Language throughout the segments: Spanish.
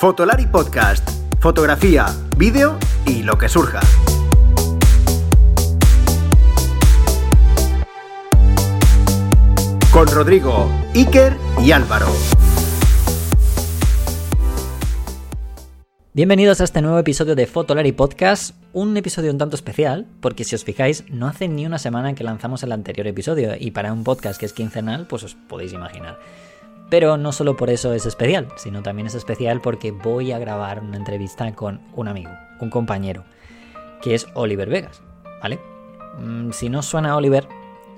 Fotolari Podcast. Fotografía, vídeo y lo que surja. Con Rodrigo, Iker y Álvaro. Bienvenidos a este nuevo episodio de Fotolari Podcast, un episodio un tanto especial, porque si os fijáis, no hace ni una semana que lanzamos el anterior episodio, y para un podcast que es quincenal, pues os podéis imaginar. Pero no solo por eso es especial, sino también es especial porque voy a grabar una entrevista con un amigo, un compañero, que es Oliver Vegas, ¿vale? Mm, si no suena Oliver,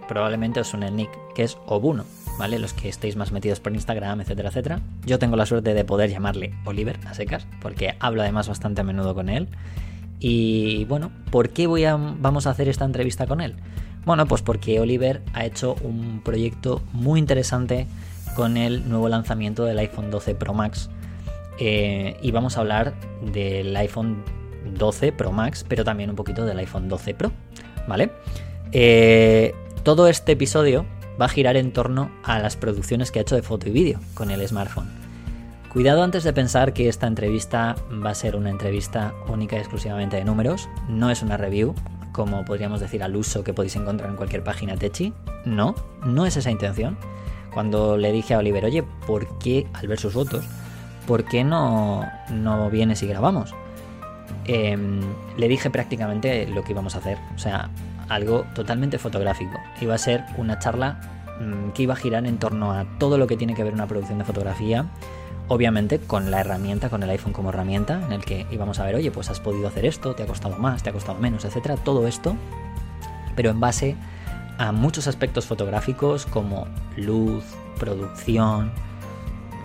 probablemente os suene el nick, que es Obuno, ¿vale? Los que estéis más metidos por Instagram, etcétera, etcétera. Yo tengo la suerte de poder llamarle Oliver a secas, porque hablo además bastante a menudo con él. Y bueno, ¿por qué vamos a hacer esta entrevista con él? Bueno, pues porque Oliver ha hecho un proyecto muy interesante con el nuevo lanzamiento del iPhone 12 Pro Max. Eh, y vamos a hablar del iPhone 12 Pro Max, pero también un poquito del iPhone 12 Pro, ¿vale? Eh, todo este episodio va a girar en torno a las producciones que ha hecho de foto y vídeo con el smartphone. Cuidado antes de pensar que esta entrevista va a ser una entrevista única y exclusivamente de números, no es una review, como podríamos decir al uso que podéis encontrar en cualquier página Techi. No, no es esa intención cuando le dije a Oliver, oye, ¿por qué, al ver sus fotos, ¿por qué no, no vienes y grabamos? Em, le dije prácticamente lo que íbamos a hacer, o sea, algo totalmente fotográfico. Iba a ser una charla mm, que iba a girar en torno a todo lo que tiene que ver una producción de fotografía, obviamente con la herramienta, con el iPhone como herramienta, en el que íbamos a ver, oye, pues has podido hacer esto, te ha costado más, te ha costado menos, etcétera, todo esto, pero en base a muchos aspectos fotográficos como luz, producción,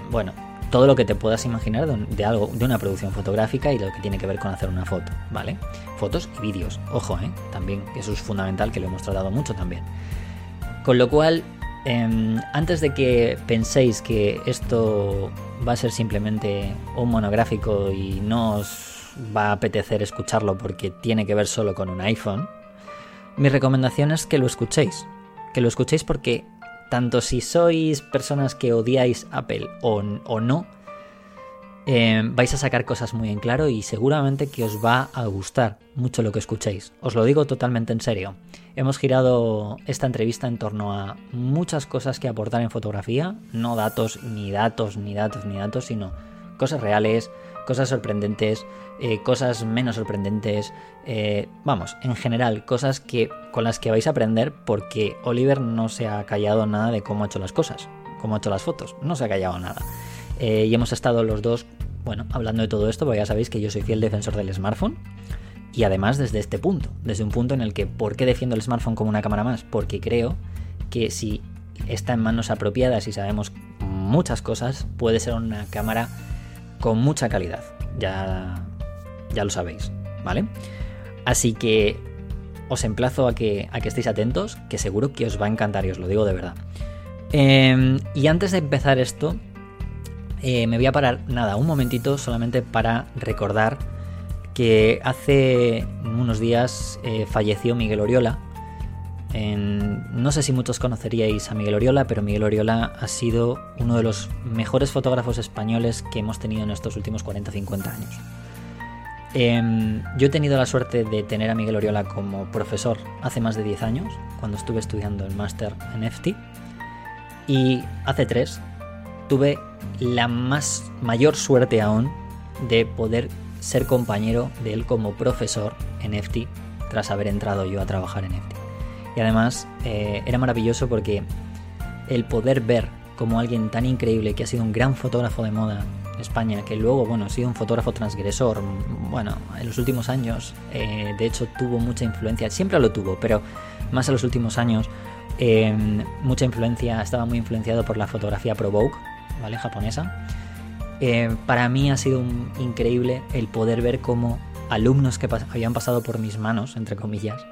bueno, todo lo que te puedas imaginar de, algo, de una producción fotográfica y lo que tiene que ver con hacer una foto, ¿vale? Fotos y vídeos, ojo, ¿eh? También, eso es fundamental, que lo hemos tratado mucho también. Con lo cual, em, antes de que penséis que esto va a ser simplemente un monográfico y no os va a apetecer escucharlo porque tiene que ver solo con un iPhone, mi recomendación es que lo escuchéis. Que lo escuchéis porque tanto si sois personas que odiáis Apple o, no, eh, vais a sacar cosas muy en claro y seguramente que os va a gustar mucho lo que escuchéis. Os lo digo totalmente en serio. Hemos girado esta entrevista en torno a muchas cosas que aportar en fotografía, no datos, ni datos, ni datos, ni datos, sino cosas reales, cosas sorprendentes, eh, cosas menos sorprendentes, eh, vamos, en general, cosas que con las que vais a aprender porque Oliver no se ha callado nada de cómo ha hecho las cosas, cómo ha hecho las fotos, no se ha callado nada. Eh, y hemos estado los dos, bueno, hablando de todo esto, porque ya sabéis que yo soy fiel defensor del smartphone. Y además desde este punto, desde un punto en el que, ¿por qué defiendo el smartphone como una cámara más? Porque creo que si está en manos apropiadas y sabemos muchas cosas, puede ser una cámara con mucha calidad. Ya, ya lo sabéis, ¿vale? Así que os emplazo a que, a que estéis atentos, que seguro que os va a encantar y os lo digo de verdad. Em, y antes de empezar esto, eh, me voy a parar, nada, un momentito solamente para recordar que hace unos días eh, falleció Miguel Oriola, no sé si muchos conoceríais a Miguel Oriola, pero Miguel Oriola ha sido uno de los mejores fotógrafos españoles que hemos tenido en estos últimos 40-50 años. Em, yo he tenido la suerte de tener a Miguel Oriola como profesor hace más de 10 años, cuando estuve estudiando el máster en FT. Y hace 3 tuve la más mayor suerte aún de poder ser compañero de él como profesor en FT tras haber entrado yo a trabajar en FT. Y además eh, era maravilloso porque el poder ver como alguien tan increíble que ha sido un gran fotógrafo de moda en España, que luego, bueno, ha sido un fotógrafo transgresor, bueno, en los últimos años, eh, de hecho tuvo mucha influencia, siempre lo tuvo, pero más en los últimos años, eh, mucha influencia, estaba muy influenciado por la fotografía Pro Vogue, ¿vale? Japonesa. para mí ha sido increíble el poder ver cómo alumnos que habían pasado por mis manos, entre comillas,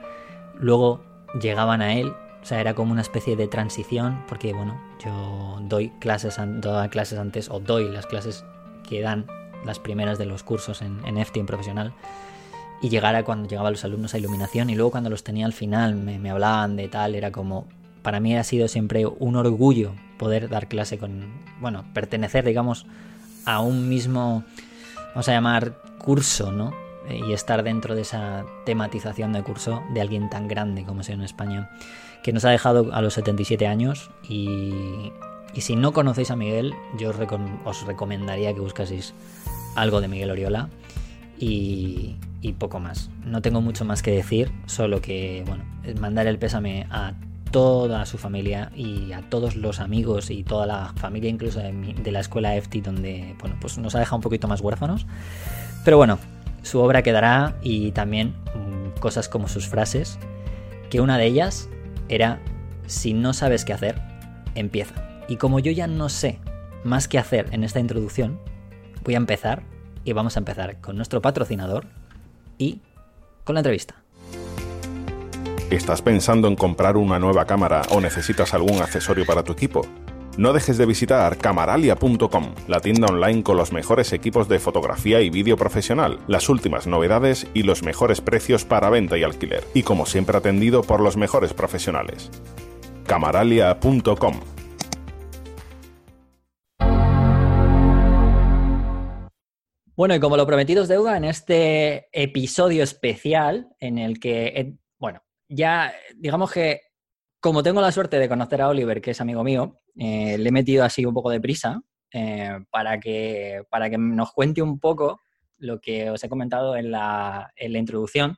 luego llegaban a él. O sea, era como una especie de transición, porque bueno, yo doy clases, clases antes, o doy las clases que dan las primeras de los cursos en, en profesional. Y llegar a cuando llegaban los alumnos a iluminación, y luego cuando los tenía al final me, me hablaban de tal, era como. Para mí ha sido siempre un orgullo poder dar clase con. Bueno, pertenecer, digamos, a un mismo vamos a llamar curso, ¿no? Eh, y estar dentro de esa tematización de curso de alguien tan grande como es en España, que nos ha dejado a los 77 años y, y si no conocéis a Miguel, yo os, recomendaría que buscaseis algo de Miguel Oriola y, y, poco más. No tengo mucho más que decir, solo que, bueno, mandar el pésame a toda su familia y a todos los amigos y toda la familia incluso de, la escuela EFTI donde bueno, pues nos ha dejado un poquito más huérfanos. Pero bueno, su obra quedará y también mm, cosas como sus frases, que una de ellas era, si no sabes qué hacer, empieza. Y como yo ya no sé más qué hacer en esta introducción, voy a empezar y vamos a empezar con nuestro patrocinador y con la entrevista. ¿Estás pensando en comprar una nueva cámara o necesitas algún accesorio para tu equipo? No dejes de visitar camaralia.com, la tienda online con los mejores equipos de fotografía y vídeo profesional, las últimas novedades y los mejores precios para venta y alquiler, y como siempre atendido por los mejores profesionales. camaralia.com Bueno, y como lo prometido deuda, en este episodio especial en el que, bueno, ya digamos que como tengo la suerte de conocer a Oliver, que es amigo mío, eh, le he metido así un poco de prisa eh, para, que, para que nos cuente un poco lo que os he comentado en la, en la introducción,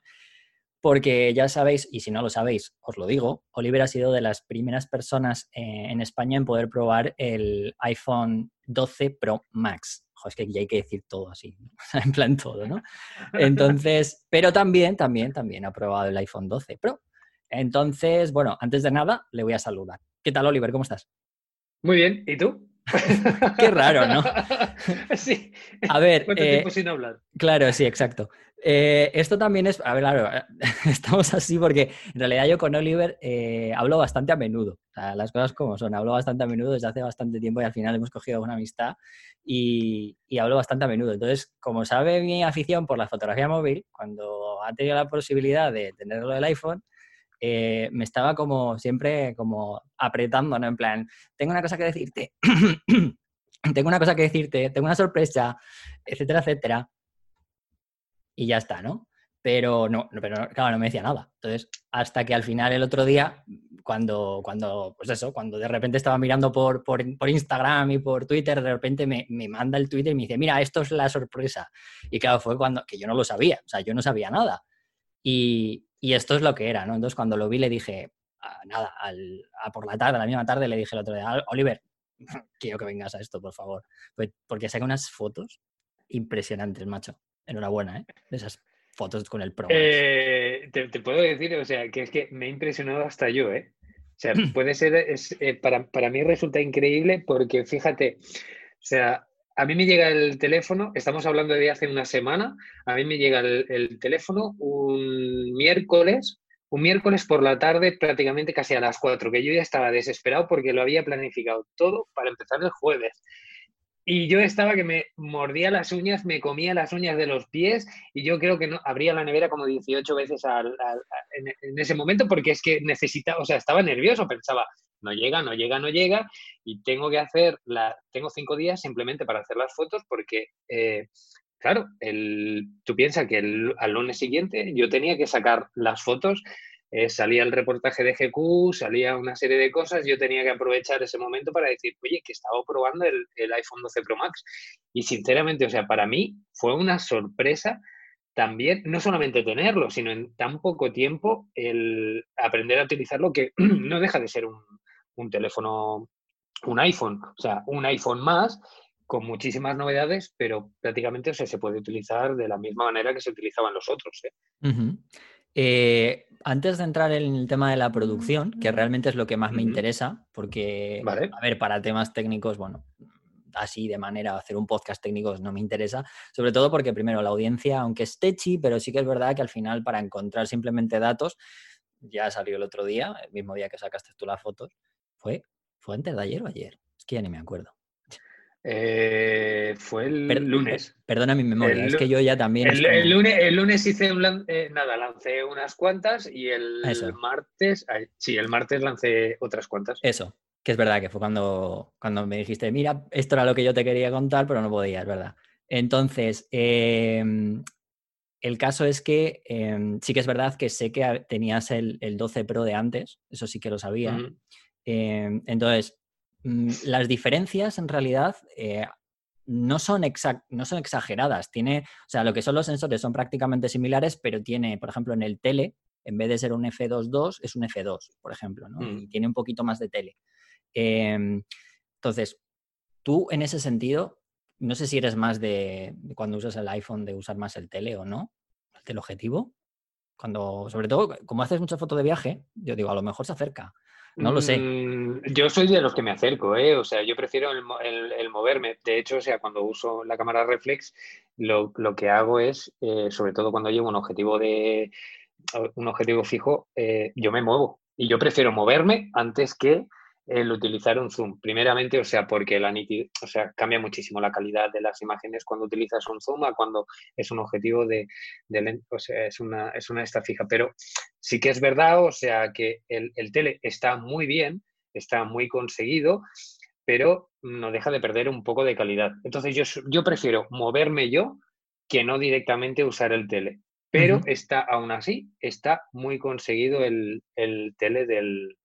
porque ya sabéis, y si no lo sabéis, os lo digo, Oliver ha sido de las primeras personas eh, en España en poder probar el iPhone 12 Pro Max. es que ya hay que decir todo así, en plan todo, ¿no? Entonces, pero también, también, también ha probado el iPhone 12 Pro. Entonces, bueno, antes de nada, le voy a saludar. ¿Qué tal, Oliver? ¿Cómo estás? Muy bien, ¿y tú? Qué raro, ¿no? sí. A ver. ¿Cuánto eh, tiempo sin hablar? Claro, sí, exacto. Eh, esto también es, a ver, claro, estamos así porque en realidad yo con Oliver eh, hablo bastante a menudo, o sea, las cosas como son, hablo bastante a menudo desde hace bastante tiempo y al final hemos cogido una amistad y, y hablo bastante a menudo. Entonces, como sabe mi afición por la fotografía móvil, cuando ha tenido la posibilidad de tenerlo del iPhone, eh, me estaba como siempre como apretando, ¿no? En plan, tengo una cosa que decirte, tengo una cosa que decirte, tengo una sorpresa, etcétera, etcétera. Y ya está, ¿no? Pero no, pero claro, no me decía nada. Entonces, hasta que al final el otro día, cuando, cuando pues eso, cuando de repente estaba mirando por, por, Instagram y por Twitter, de repente me, me, manda el Twitter y me dice, mira, esto es la sorpresa. Y claro, fue cuando, que yo no lo sabía, o sea, yo no sabía nada. Y, y esto es lo que era, ¿no? Entonces cuando lo vi le dije, ah, nada, a por la tarde, a la misma tarde le dije el otro día, Oliver, quiero que vengas a esto, por favor. Pues, porque saca unas fotos impresionantes, macho. Enhorabuena, ¿eh? De esas fotos con el Pro. Eh, te, puedo decir, o sea, que es que me ha impresionado hasta yo, ¿eh? O sea, puede ser, eh, para, para mí resulta increíble porque fíjate, o sea, a mí me llega el teléfono, estamos hablando de hace una semana, a mí me llega el, teléfono un miércoles, un miércoles por la tarde, prácticamente casi a las 4, que yo ya estaba desesperado porque lo había planificado todo para empezar el jueves. Y yo estaba que me mordía las uñas, me comía las uñas de los pies y yo creo que no abría la nevera como 18 veces en, en, ese momento porque es que necesitaba, o sea, estaba nervioso, pensaba, no llega, no llega, no llega, y tengo que hacer, la, tengo cinco días simplemente para hacer las fotos porque, eh, claro, el, tú piensas que el, al lunes siguiente yo tenía que sacar las fotos, eh, salía el reportaje de GQ, salía una serie de cosas, yo tenía que aprovechar ese momento para decir, oye, que estaba probando el, el iPhone 12 Pro Max. Y sinceramente, o sea, para mí fue una sorpresa también no solamente tenerlo, sino en tan poco tiempo el aprender a utilizarlo que no deja de ser un, un teléfono, un iPhone, o sea, un iPhone más con muchísimas novedades, pero prácticamente se puede utilizar de la misma manera que se utilizaban los otros. ¿eh? Eh, antes de entrar en el tema de la producción, que realmente es lo que más me interesa, porque, a ver, para temas técnicos, bueno, así de manera hacer un podcast técnico no me interesa, sobre todo porque primero la audiencia, aunque es techy, pero sí que es verdad que al final para encontrar simplemente datos, ya salió el otro día, el mismo día que sacaste tú las fotos, fue, fue antes de ayer o ayer. Es que ya ni me acuerdo. Eh, fue el lunes. Perdona mi memoria, es que yo ya también. El, lunes, el lunes hice un eh, nada, lancé unas cuantas y el martes, sí, el martes lancé otras cuantas. Eso, que es verdad que fue cuando, cuando me dijiste, mira, esto era lo que yo te quería contar, pero no podía, es verdad. Entonces, em, el caso es que em, sí que es verdad que sé que tenías el, 12 Pro de antes, eso sí que lo sabía. Em, entonces, las diferencias en realidad eh, no, son no son exageradas. Tiene, o sea, lo que son los sensores son prácticamente similares, pero tiene, por ejemplo, en el tele, en vez de ser un F22, es un F2, por ejemplo, ¿no? Y mm. tiene un poquito más de tele. entonces, tú en ese sentido, no sé si eres más de, cuando usas el iPhone de usar más el tele o no, el teleobjetivo. Cuando, sobre todo, como haces mucha foto de viaje, yo digo, a lo mejor se acerca. No lo sé. Mm, yo soy de los que me acerco, ¿eh? O sea, yo prefiero el, moverme. De hecho, o sea, cuando uso la cámara reflex, lo, que hago es, eh, sobre todo cuando llevo un objetivo de un objetivo fijo, eh, yo me muevo. Y yo prefiero moverme antes que el utilizar un zoom. Primeramente, o sea, porque la nitidez, o sea, cambia muchísimo la calidad de las imágenes cuando utilizas un zoom a cuando es un objetivo de, de o sea, es una, es una esta fija. Pero sí que es verdad, o sea, que el, tele está muy bien, está muy conseguido, pero no deja de perder un poco de calidad. Entonces yo, yo prefiero moverme yo que no directamente usar el tele. Pero está, aún así, está muy conseguido el, el tele del,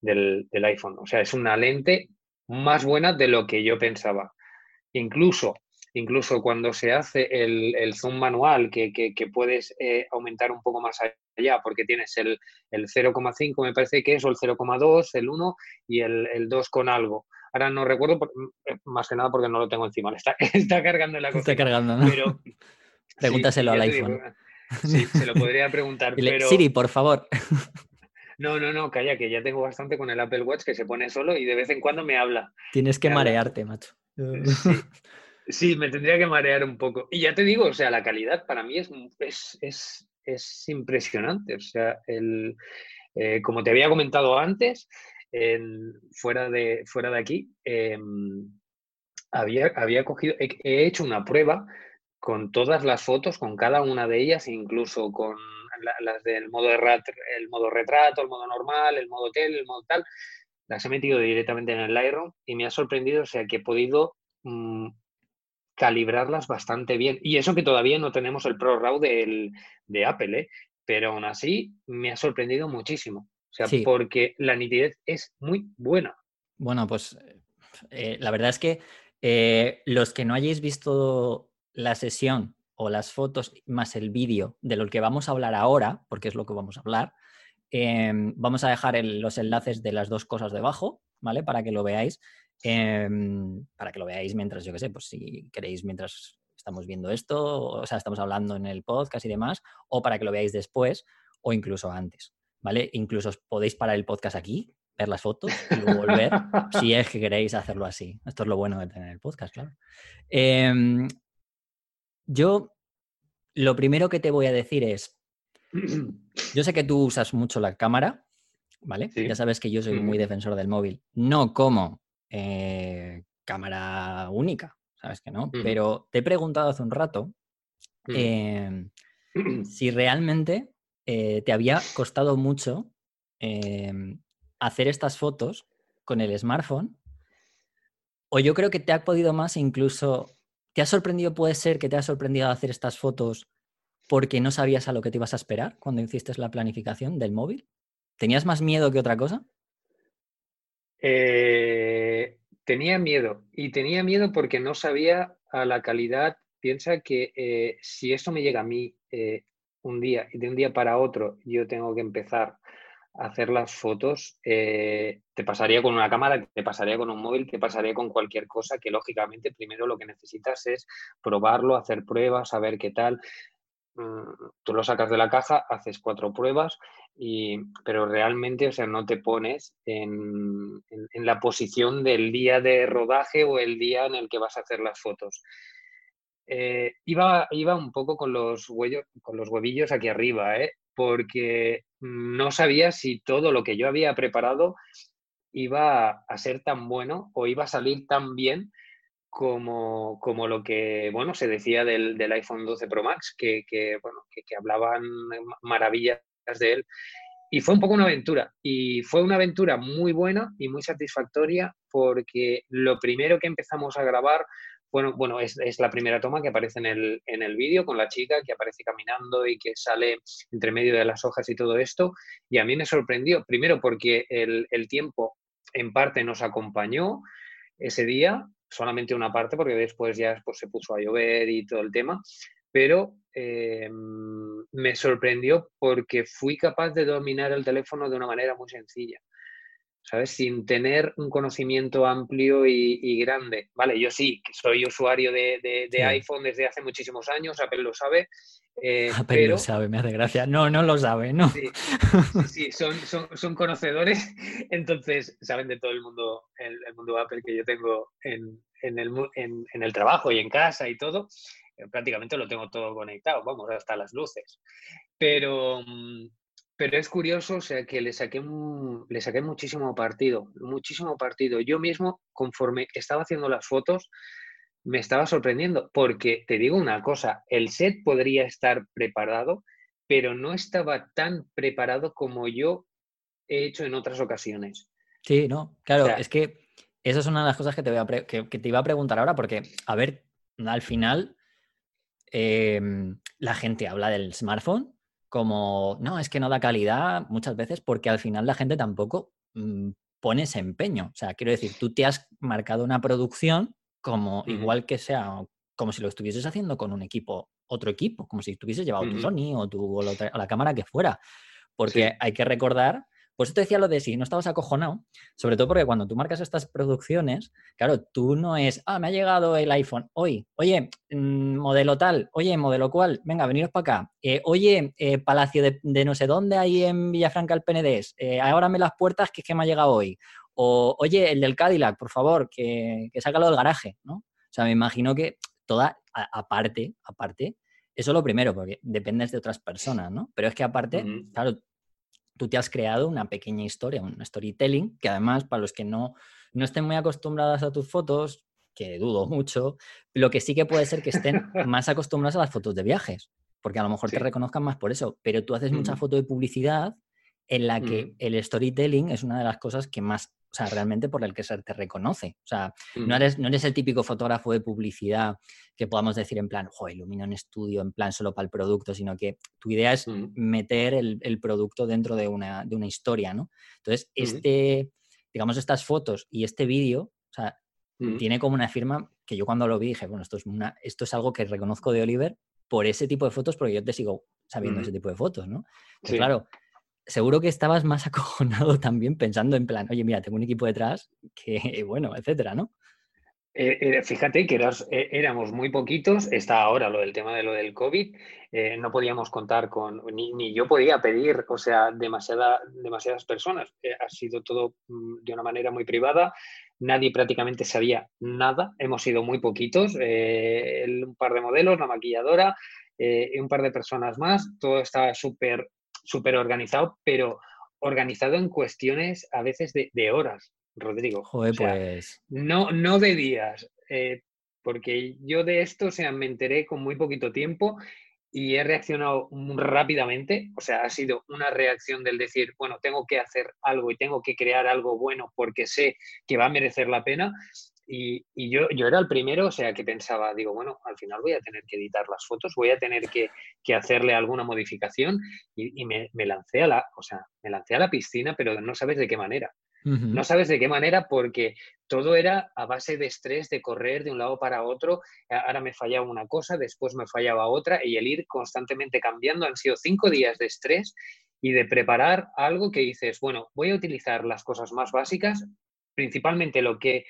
del, iPhone. O sea, es una lente más buena de lo que yo pensaba. Incluso, incluso cuando se hace el, zoom manual, que, puedes eh, aumentar un poco más allá, porque tienes el, 0,5, me parece que es, o el 0,2, el 1 y el, 2 con algo. Ahora no recuerdo, eh, más que nada porque no lo tengo encima. Está, está cargando en la cocina. Está cargando, ¿no? Pero, Pregúntaselo al iPhone. sí, se lo podría preguntar. pero... Siri, por favor. No, no, no, calla, que ya tengo bastante con el Apple Watch que se pone solo y de vez en cuando me habla. Tienes que marearte, macho. Sí, me tendría que marear un poco. Y ya te digo, o sea, la calidad para mí es, es, impresionante. O sea, el, eh, como te había comentado antes, fuera, de, fuera de aquí, em, había, había cogido, he hecho una prueba con todas las fotos, con cada una de ellas, incluso con las del modo, de el modo retrato, el modo normal, el modo tel, el modo tal, las he metido directamente en el Lightroom y me ha sorprendido, o sea, que he podido mm, calibrarlas bastante bien. Y eso que todavía no tenemos el Pro RAW de Apple, ¿eh? pero aún así me ha sorprendido muchísimo. O sea, porque la nitidez es muy buena. Bueno, pues eh, la verdad es que eh, los que no hayáis visto la sesión o las fotos más el vídeo de lo que vamos a hablar ahora, porque es lo que vamos a hablar, em, vamos a dejar los enlaces de las dos cosas debajo, ¿vale? Para que lo veáis. Em, para que lo veáis mientras, yo qué sé, pues si queréis mientras estamos viendo esto, o sea, estamos hablando en el podcast y demás, o para que lo veáis después o incluso antes, ¿vale? Incluso podéis parar el podcast aquí, ver las fotos y luego volver si es que queréis hacerlo así. Esto es lo bueno de tener el podcast, claro. Em, yo lo primero que te voy a decir es, yo sé que tú usas mucho la cámara, ¿vale? Ya sabes que yo soy muy defensor del móvil, no como eh, cámara única, sabes que no, pero te he preguntado hace un rato em, si realmente eh, te había costado mucho em, hacer estas fotos con el smartphone, o yo creo que te ha podido más incluso ¿Te ha sorprendido, puede ser que te ha sorprendido hacer estas fotos porque no sabías a lo que te ibas a esperar cuando hiciste la planificación del móvil? ¿Tenías más miedo que otra cosa? Eh, tenía miedo y tenía miedo porque no sabía a la calidad. Piensa que eh, si esto me llega a mí eh, un día y de un día para otro yo tengo que empezar hacer las fotos, eh, te pasaría con una cámara, te pasaría con un móvil, te pasaría con cualquier cosa que lógicamente primero lo que necesitas es probarlo, hacer pruebas, saber qué tal. Mm, tú lo sacas de la caja, haces cuatro pruebas, y, pero realmente, o sea, no te pones en, la posición del día de rodaje o el día en el que vas a hacer las fotos. Eh, iba, iba un poco con los, huellos, con los huevillos aquí arriba, ¿eh? Porque no sabía si todo lo que yo había preparado iba a ser tan bueno o iba a salir tan bien como, como lo que bueno se decía del, iPhone 12 Pro Max, que, bueno, que, hablaban maravillas de él. Y fue un poco una aventura. Y fue una aventura muy buena y muy satisfactoria porque lo primero que empezamos a grabar bueno, bueno es, la primera toma que aparece en el, en el vídeo con la chica que aparece caminando y que sale entre medio de las hojas y todo esto. Y a mí me sorprendió, primero porque el, el tiempo en parte nos acompañó ese día, solamente una parte, porque después ya pues, se puso a llover y todo el tema, pero eh, me sorprendió porque fui capaz de dominar el teléfono de una manera muy sencilla. ¿Sabes? Sin tener un conocimiento amplio y, grande. Vale, yo sí, que soy usuario de, iPhone desde hace muchísimos años, Apple lo sabe. Eh, Apple lo sabe, me hace gracia. No, no lo sabe, ¿no? Sí, sí, son, son, conocedores, entonces saben de todo el mundo, el, mundo Apple que yo tengo en, el, en el trabajo y en casa y todo eh, prácticamente lo tengo todo conectado, vamos, hasta las luces. Pero, mm, pero es curioso, o sea, que le saqué, le saqué muchísimo partido, muchísimo partido. Yo mismo, conforme estaba haciendo las fotos, me estaba sorprendiendo, porque te digo una cosa, el set podría estar preparado, pero no estaba tan preparado como yo he hecho en otras ocasiones. Sí, no, claro, es que esa es una de las cosas que te, voy a que, te iba a preguntar ahora, porque, a ver, al final, em, la gente habla del smartphone, como, no, es que no da calidad muchas veces porque al final la gente tampoco mm, pone ese empeño. O sea, quiero decir, tú te has marcado una producción como igual que sea, como si lo estuvieses haciendo con un equipo, otro equipo, como si estuvieses llevado tu Sony o, tu, o, la, cámara que fuera. Porque hay que recordar pues te decía lo de si no estabas acojonado, sobre todo porque cuando tú marcas estas producciones, claro, tú no es, ah, me ha llegado el iPhone hoy, oye, mm, modelo tal, oye, modelo cual, venga, veniros para acá, eh, oye, eh, Palacio de, no sé dónde, ahí en Villafranca el PNDES, eh, ábrame las puertas que es que me ha llegado hoy, o oye, el del Cadillac, por favor, que, que sácalo del garaje, ¿no? O sea, me imagino que toda, aparte, aparte, eso es lo primero, porque dependes de otras personas, ¿no? Pero es que aparte, claro, tú te has creado una pequeña historia, un storytelling, que además para los que no, no estén muy acostumbrados a tus fotos, que dudo mucho, lo que sí que puede ser que estén más acostumbrados a las fotos de viajes, porque a lo mejor te reconozcan más por eso, pero tú haces mucha foto de publicidad en la que el storytelling es una de las cosas que más o sea, realmente por el que se te reconoce. O sea, no, mm. eres, no eres el típico fotógrafo de publicidad que podamos decir en plan, jo, ilumina un estudio en plan solo para el producto, sino que tu idea es mm. meter el, producto dentro de una, de una historia, ¿no? Entonces, este, digamos, estas fotos y este vídeo, o sea, mm. tiene como una firma que yo cuando lo vi dije, bueno, esto es, una, esto es algo que reconozco de Oliver por ese tipo de fotos, porque yo te sigo sabiendo ese tipo de fotos, ¿no? Sí. Claro, seguro que estabas más acojonado también pensando en plan, oye, mira, tengo un equipo detrás que, bueno, etcétera, ¿no? Eh, eh, fíjate que eh, éramos muy poquitos, está ahora lo del tema de lo del COVID, no podíamos contar con, ni, yo podía pedir, o sea, demasiada, demasiadas personas, ha sido todo mm, de una manera muy privada, nadie prácticamente sabía nada, hemos sido muy poquitos, un par de modelos, la maquilladora, un par de personas más, todo estaba súper súper organizado, pero organizado en cuestiones a veces de, horas, Rodrigo. Joder, pues. No, no de días, eh, porque yo de esto, o sea, me enteré con muy poquito tiempo y he reaccionado rápidamente. O sea, ha sido una reacción del decir, bueno, tengo que hacer algo y tengo que crear algo bueno porque sé que va a merecer la pena. Y, yo, yo era el primero, o sea, que pensaba, digo, bueno, al final voy a tener que editar las fotos, voy a tener que, hacerle alguna modificación y, me, lancé a la, o sea, me lancé a la piscina, pero no sabes de qué manera. No sabes de qué manera porque todo era a base de estrés, de correr de un lado para otro. Ahora me fallaba una cosa, después me fallaba otra y el ir constantemente cambiando. Han sido cinco días de estrés y de preparar algo que dices, bueno, voy a utilizar las cosas más básicas, principalmente lo que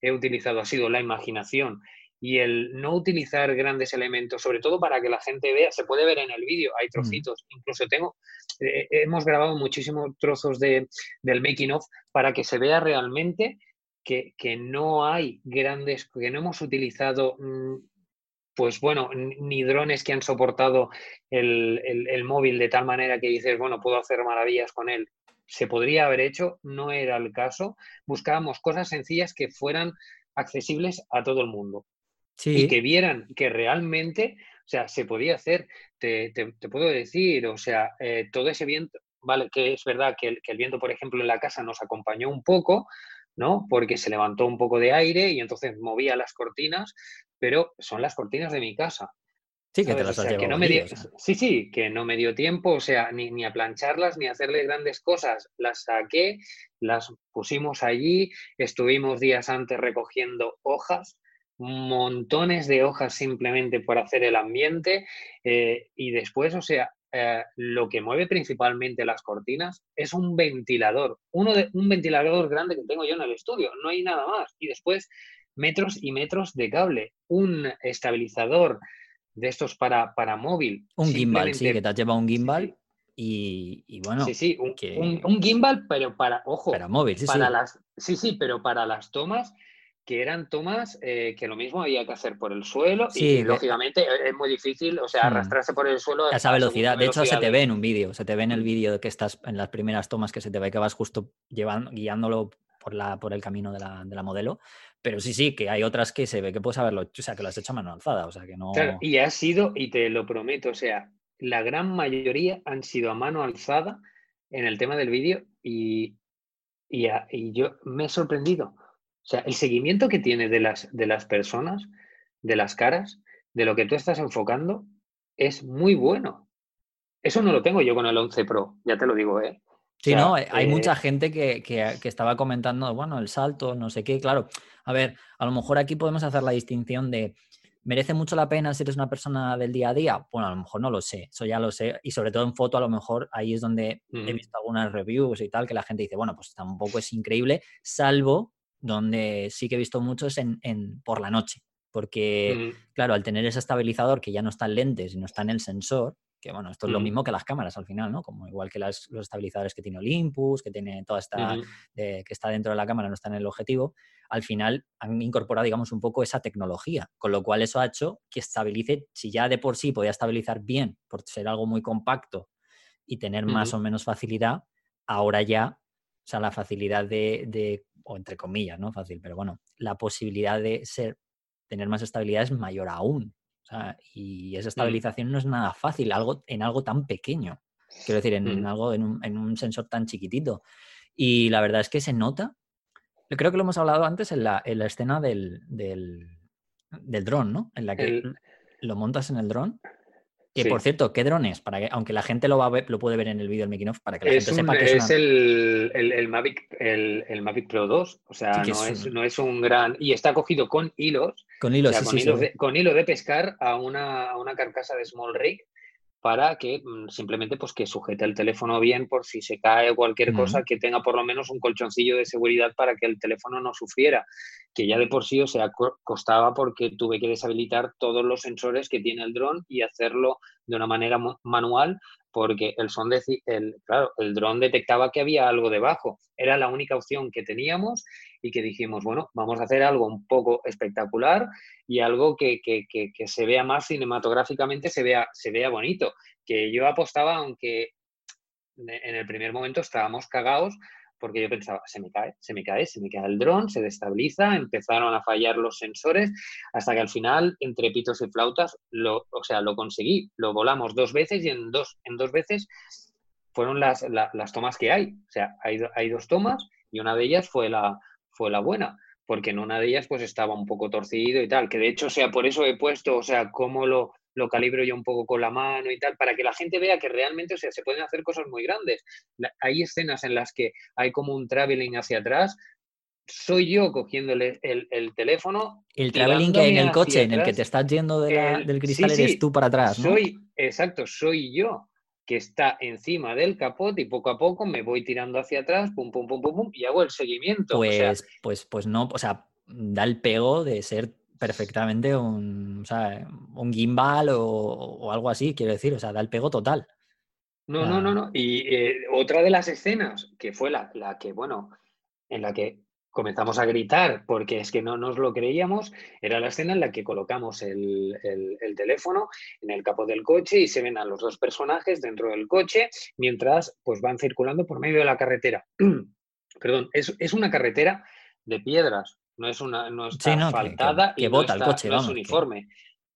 he utilizado ha sido la imaginación y el no utilizar grandes elementos, sobre todo para que la gente vea, se puede ver en el vídeo, hay mm. trocitos, incluso tengo, eh, hemos grabado muchísimos trozos de, del making of para que se vea realmente que, no hay grandes, que no hemos utilizado, mm, pues bueno, ni drones que han soportado el, el móvil de tal manera que dices, bueno, puedo hacer maravillas con él se podría haber hecho, no era el caso. Buscábamos cosas sencillas que fueran accesibles a todo el mundo. Y que vieran que realmente, o sea, se podía hacer. Te, puedo decir, o sea, eh, todo ese viento, vale, que es verdad que el, que el, viento, por ejemplo, en la casa nos acompañó un poco, ¿no? Porque se levantó un poco de aire y entonces movía las cortinas, pero son las cortinas de mi casa. Sí, que te las has que no me dio, Sí, sí, que no me dio tiempo, o sea, ni, ni, a plancharlas, ni a hacerle grandes cosas. Las saqué, las pusimos allí, estuvimos días antes recogiendo hojas, montones de hojas simplemente por hacer el ambiente eh, y después, o sea, eh, lo que mueve principalmente las cortinas es un ventilador, uno de, un ventilador grande que tengo yo en el estudio, no hay nada más. Y después metros y metros de cable, un estabilizador de estos para, para móvil. Un gimbal, sí, que te has llevado un gimbal. Y, bueno. Sí, sí, un, un, gimbal, pero para, ojo, para móvil, sí, para sí. Las, sí, sí, pero para las tomas que eran tomas eh, que lo mismo había que hacer por el suelo y, lógicamente e, es muy difícil, o sea, hmm. arrastrarse por el suelo a esa velocidad. De hecho, se te ve en un vídeo, se te ve en el vídeo de que estás en las primeras tomas que se te ve que vas justo llevando, guiándolo por, la, por el camino de la, de la modelo. Pero sí, sí, que hay otras que se ve que puedes haberlo, o sea, que lo has hecho a mano alzada, o sea, que no... Claro, y ha sido, y te lo prometo, o sea, la gran mayoría han sido a mano alzada en el tema del vídeo y, y, y yo me he sorprendido o sea, el seguimiento que tiene de las, de las personas, de las caras, de lo que tú estás enfocando, es muy bueno. Eso no lo tengo yo con el 11 Pro, ya te lo digo, ¿eh? Sí, no, hay mucha eh, gente que, que, que, estaba comentando, bueno, el salto, no sé qué, claro. A ver, a lo mejor aquí podemos hacer la distinción de, ¿merece mucho la pena si eres una persona del día a día? Bueno, a lo mejor no lo sé, eso ya lo sé. Y sobre todo en foto, a lo mejor ahí es donde he visto algunas reviews y tal, que la gente dice, bueno, pues tampoco es increíble, salvo donde sí que he visto muchos en, en por la noche, porque, claro, al tener ese estabilizador que ya no está en lentes y no está en el sensor, que bueno, esto es lo mismo que las cámaras al final, ¿no? Como igual que los estabilizadores que tiene Olympus, que tiene toda esta, que está dentro de la cámara, no está en el objetivo, al final han incorporado, digamos, un poco esa tecnología, con lo cual eso ha hecho que estabilice, si ya de por sí podía estabilizar bien, por ser algo muy compacto y tener más o menos facilidad, ahora ya, o sea, la facilidad de o entre comillas, ¿no? Fácil, pero bueno, la posibilidad de ser, tener más estabilidad es mayor aún. Y esa mm. estabilización no es nada fácil algo, en algo tan pequeño. Quiero decir, en, mm. algo, en un, sensor tan chiquitito. Y la verdad es que se nota. Yo creo que lo hemos hablado antes en la, en la escena del, del, del dron, ¿no? En la que lo montas en el dron que por cierto, ¿qué drones? Para que, aunque la gente lo, va lo puede ver en el vídeo del making of, para que la gente sepa que es, es el, el, Mavic, el, Mavic Pro 2. O sea, no, es, no, es, un gran. Y está cogido con hilos. Con hilos, con, con, hilo de pescar a una, a una carcasa de small rig para que mm, simplemente pues que sujete el teléfono bien por si se cae cualquier cosa, que tenga por lo menos un colchoncillo de seguridad para que el teléfono no sufriera, que ya de por sí, o sea, costaba porque tuve que deshabilitar todos los sensores que tiene el dron y hacerlo de una manera manual porque el son de, el, claro, el dron detectaba que había algo debajo. Era la única opción que teníamos y que dijimos, bueno, vamos a hacer algo un poco espectacular y algo que, que, que, se vea más cinematográficamente, se vea, se vea bonito. Que yo apostaba, aunque en el primer momento estábamos cagados, porque yo pensaba, se me cae, se me cae, se me cae el dron, se destabiliza, empezaron a fallar los sensores, hasta que al final, entre pitos y flautas, lo, o sea, lo conseguí, lo volamos dos veces y en dos, en dos veces fueron las, las tomas que hay. O sea, hay, hay dos tomas y una de ellas fue la, fue la buena porque en una de ellas pues estaba un poco torcido y tal, que de hecho, o sea, por eso he puesto, o sea, cómo lo, lo calibro yo un poco con la mano y tal, para que la gente vea que realmente, o sea, se pueden hacer cosas muy grandes. hay escenas en las que hay como un traveling hacia atrás, soy yo cogiéndole el, teléfono. El traveling que hay en el coche, en el que te estás yendo del cristal, eres tú para atrás. ¿no? Soy, exacto, soy yo que está encima del capot y poco a poco me voy tirando hacia atrás, pum, pum, pum, pum, pum, y hago el seguimiento. Pues, pues, pues no, o sea, da el pego de ser perfectamente un, un gimbal o, algo así, quiero decir, o sea, da el pego total. No, no, no, no. Y eh, otra de las escenas, que fue la, la, que, bueno, en la que comenzamos a gritar porque es que no nos lo creíamos, era la escena en la que colocamos el, teléfono en el capó del coche y se ven a los dos personajes dentro del coche mientras pues van circulando por medio de la carretera. Perdón, es, es una carretera de piedras, no es una no está asfaltada y no el coche, es uniforme.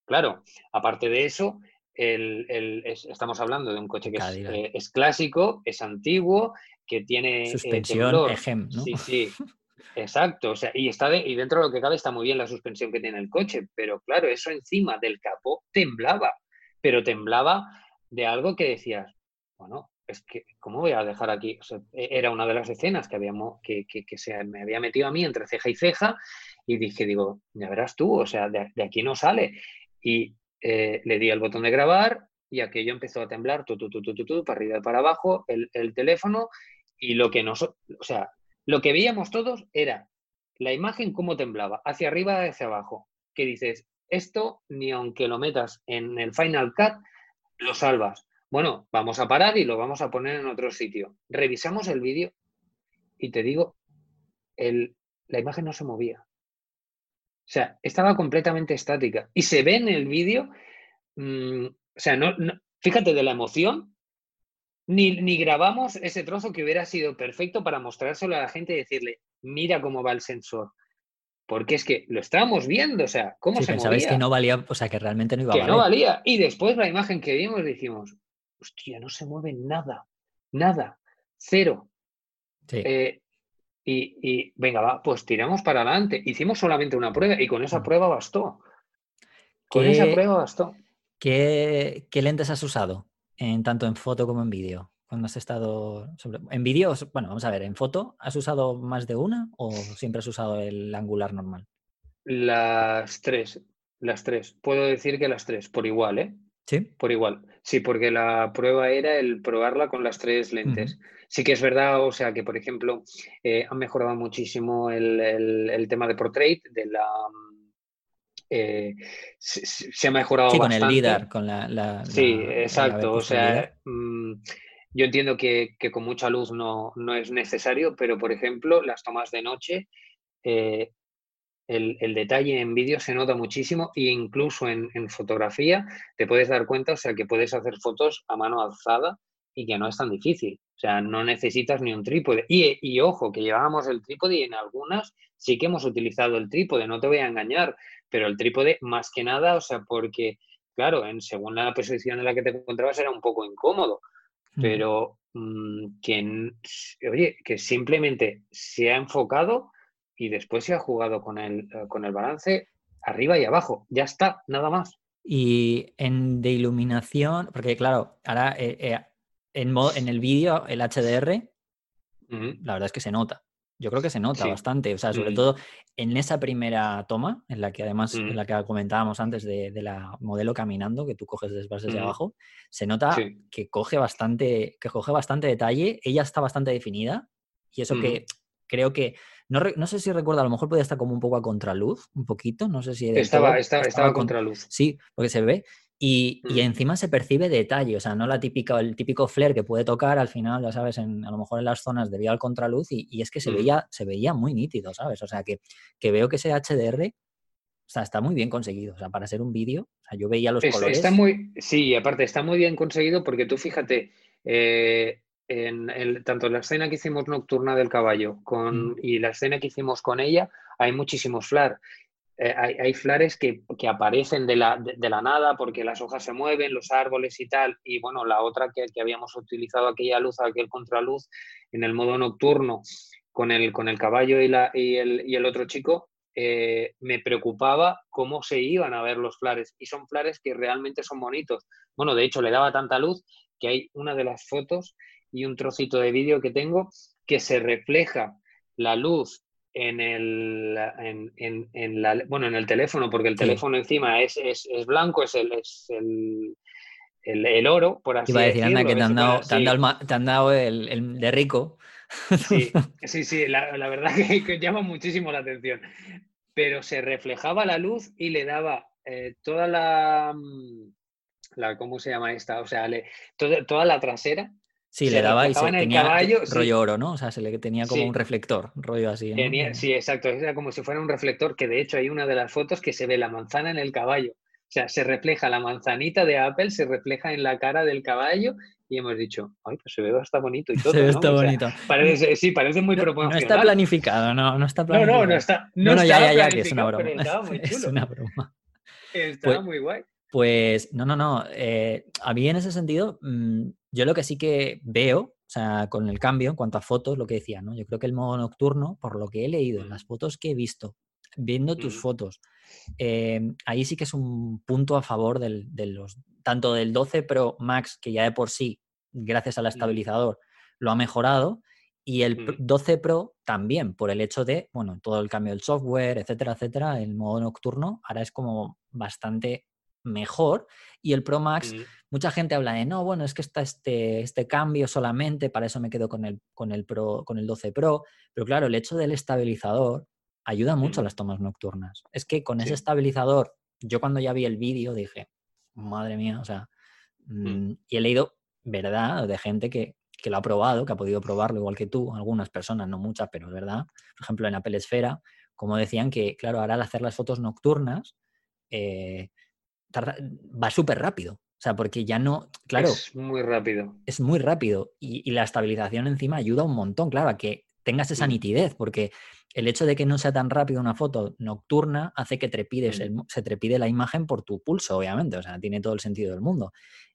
Claro, aparte de eso, el, estamos hablando de un coche que es, eh, clásico, es antiguo, que tiene eh, suspensión EGEM, Sí, sí. Exacto, o sea, y, está y dentro de lo que cabe está muy bien la suspensión que tiene el coche, pero claro, eso encima del capó temblaba, pero temblaba de algo que decías, bueno, es que, ¿cómo voy a dejar aquí? E, era una de las escenas que, habíamos, que, que, se me había metido a mí entre ceja y ceja y dije, digo, ya verás tú, o sea, de, aquí no sale. Y eh, le di al botón de grabar y aquello empezó a temblar, tu, tu, tu, tu, para arriba y para abajo, el, el teléfono y lo que nos, o sea, lo que veíamos todos era la imagen cómo temblaba, hacia arriba, hacia abajo, que dices, esto ni aunque lo metas en el Final Cut, lo salvas. Bueno, vamos a parar y lo vamos a poner en otro sitio. Revisamos el vídeo y te digo, el, la imagen no se movía. O sea, estaba completamente estática. Y se ve en el vídeo, mm, o sea, no, fíjate de la emoción, ni, ni, grabamos ese trozo que hubiera sido perfecto para mostrárselo a la gente y decirle, mira cómo va el sensor. Porque es que lo estábamos viendo, o sea, cómo se movía. que no valía, o sea, que realmente no iba a valer. No valía. Y después la imagen que vimos dijimos, hostia, no se mueve nada, nada, cero. Eh, y, venga, va, pues tiramos para adelante. Hicimos solamente una prueba y con esa mm. prueba bastó. Con esa prueba bastó. ¿Qué, ¿Qué, lentes has usado? En, tanto en foto como en vídeo. Cuando has estado En vídeo, bueno, vamos a ver, en foto, ¿has usado más de una o siempre has usado el angular normal? Las tres, las tres. Puedo decir que las tres, por igual, ¿eh? Sí. Por igual. Sí, porque la prueba era el probarla con las tres lentes. Sí que es verdad, o sea, que por ejemplo, eh, han mejorado muchísimo el, tema de portrait, de la... Eh, se, ha mejorado sí, con el LIDAR, con la... sí, exacto. O sea, mm, yo entiendo que, con mucha luz no, no, es necesario, pero por ejemplo, las tomas de noche eh, el, detalle en vídeo se nota muchísimo e incluso en, fotografía te puedes dar cuenta, o sea, que puedes hacer fotos a mano alzada y que no es tan difícil. O sea, no necesitas ni un trípode. Y, ojo, que llevábamos el trípode y en algunas sí que hemos utilizado el trípode, no te voy a engañar, pero el trípode más que nada, o sea, porque, claro, en según la posición en la que te encontrabas era un poco incómodo, pero mm, que, oye, que simplemente se ha enfocado y después se ha jugado con el, eh, con el balance arriba y abajo. Ya está, nada más. Y en de iluminación, porque claro, ahora eh, eh, en, en el vídeo, el HDR, la verdad es que se nota. Yo creo que se nota bastante, o sea, sobre todo en esa primera toma, en la que además, en la que comentábamos antes de, la modelo caminando, que tú coges desde bases de abajo, se nota que coge bastante, que coge bastante detalle, ella está bastante definida, y eso que creo que no, sé si recuerdo, a lo mejor podía estar como un poco a contraluz, un poquito, no sé si... Estaba, estaba, estaba, a contraluz. Sí, porque se ve. Y, mm. encima se percibe detalle, o sea, no la típica, el típico flare que puede tocar al final, ya sabes, en, a lo mejor en las zonas debido al contraluz, y, es que se, mm. veía, se veía muy nítido, ¿sabes? O sea, que, que veo que ese HDR o sea, está muy bien conseguido. O sea, para ser un vídeo, o sea, yo veía los colores. Está muy, sí, aparte está muy bien conseguido porque tú fíjate, eh, en el, tanto la escena que hicimos nocturna del caballo con, mm. y la escena que hicimos con ella, hay muchísimos flar. Eh, hay, flares que, aparecen de la, nada porque las hojas se mueven, los árboles y tal. Y bueno, la otra que, habíamos utilizado aquella luz, aquel contraluz en el modo nocturno con el, caballo y el otro chico, eh, me preocupaba cómo se iban a ver los flares. Y son flares que realmente son bonitos. Bueno, de hecho, le daba tanta luz que hay una de las fotos y un trocito de vídeo que tengo que se refleja la luz en el, en, en, la, bueno, en el teléfono, porque el teléfono encima es, es, es, blanco, es el, es el, el, oro, por así Iba a decir, anda, que te han, dado, te han, dado, te han dado, el, el, de rico. Sí, sí, sí la, la verdad que, llama muchísimo la atención. Pero se reflejaba la luz y le daba eh, toda la, mm, la, ¿cómo se llama esta? O sea, le, toda, toda la trasera Sí, le daba y se tenía rollo oro, ¿no? O sea, se le tenía como un reflector, rollo así. sí, exacto, era como si fuera un reflector, que de hecho hay una de las fotos que se ve la manzana en el caballo. O sea, se refleja la manzanita de Apple, se refleja en la cara del caballo y hemos dicho, ay, pues se ve bastante bonito y todo. Se ve está bonito. Parece, sí, parece muy proporcional. No está planificado, no, no está planificado. No, no, no está. No, no, ya, ya, ya, que es una broma. Es una broma. Estaba pues, muy guay. Pues no, no, no. Eh, a mí en ese sentido, mm, yo lo que sí que veo, o sea, con el cambio en cuanto a fotos, lo que decía, ¿no? Yo creo que el modo nocturno, por lo que he leído, en las fotos que he visto, viendo tus fotos, em, ahí sí que es un punto a favor del, de los, tanto del 12 Pro Max, que ya de por sí, gracias al estabilizador, lo ha mejorado, y el 12 Pro también, por el hecho de, bueno, todo el cambio del software, etcétera, etcétera, el modo nocturno ahora es como bastante mejor. Y el Pro Max, mucha gente habla de, no, bueno, es que está este, este cambio solamente, para eso me quedo con el, con, el Pro, con el 12 Pro. Pero claro, el hecho del estabilizador ayuda mucho a las tomas nocturnas. Es que con ese estabilizador, yo cuando ya vi el vídeo dije, madre mía, o sea, mm. Mm, y he leído, ¿verdad?, de gente que, que lo ha probado, que ha podido probarlo igual que tú, algunas personas, no muchas, pero es verdad. Por ejemplo, en Apple Esfera, como decían que, claro, ahora al hacer las fotos nocturnas, eh, va súper rápido. O sea, porque ya no, claro. Es muy rápido. Es muy rápido. Y, la estabilización encima ayuda un montón, claro, a que tengas esa nitidez, porque el hecho de que no sea tan rápido una foto nocturna hace que trepides se trepide la imagen por tu pulso, obviamente. O sea, tiene todo el sentido del mundo.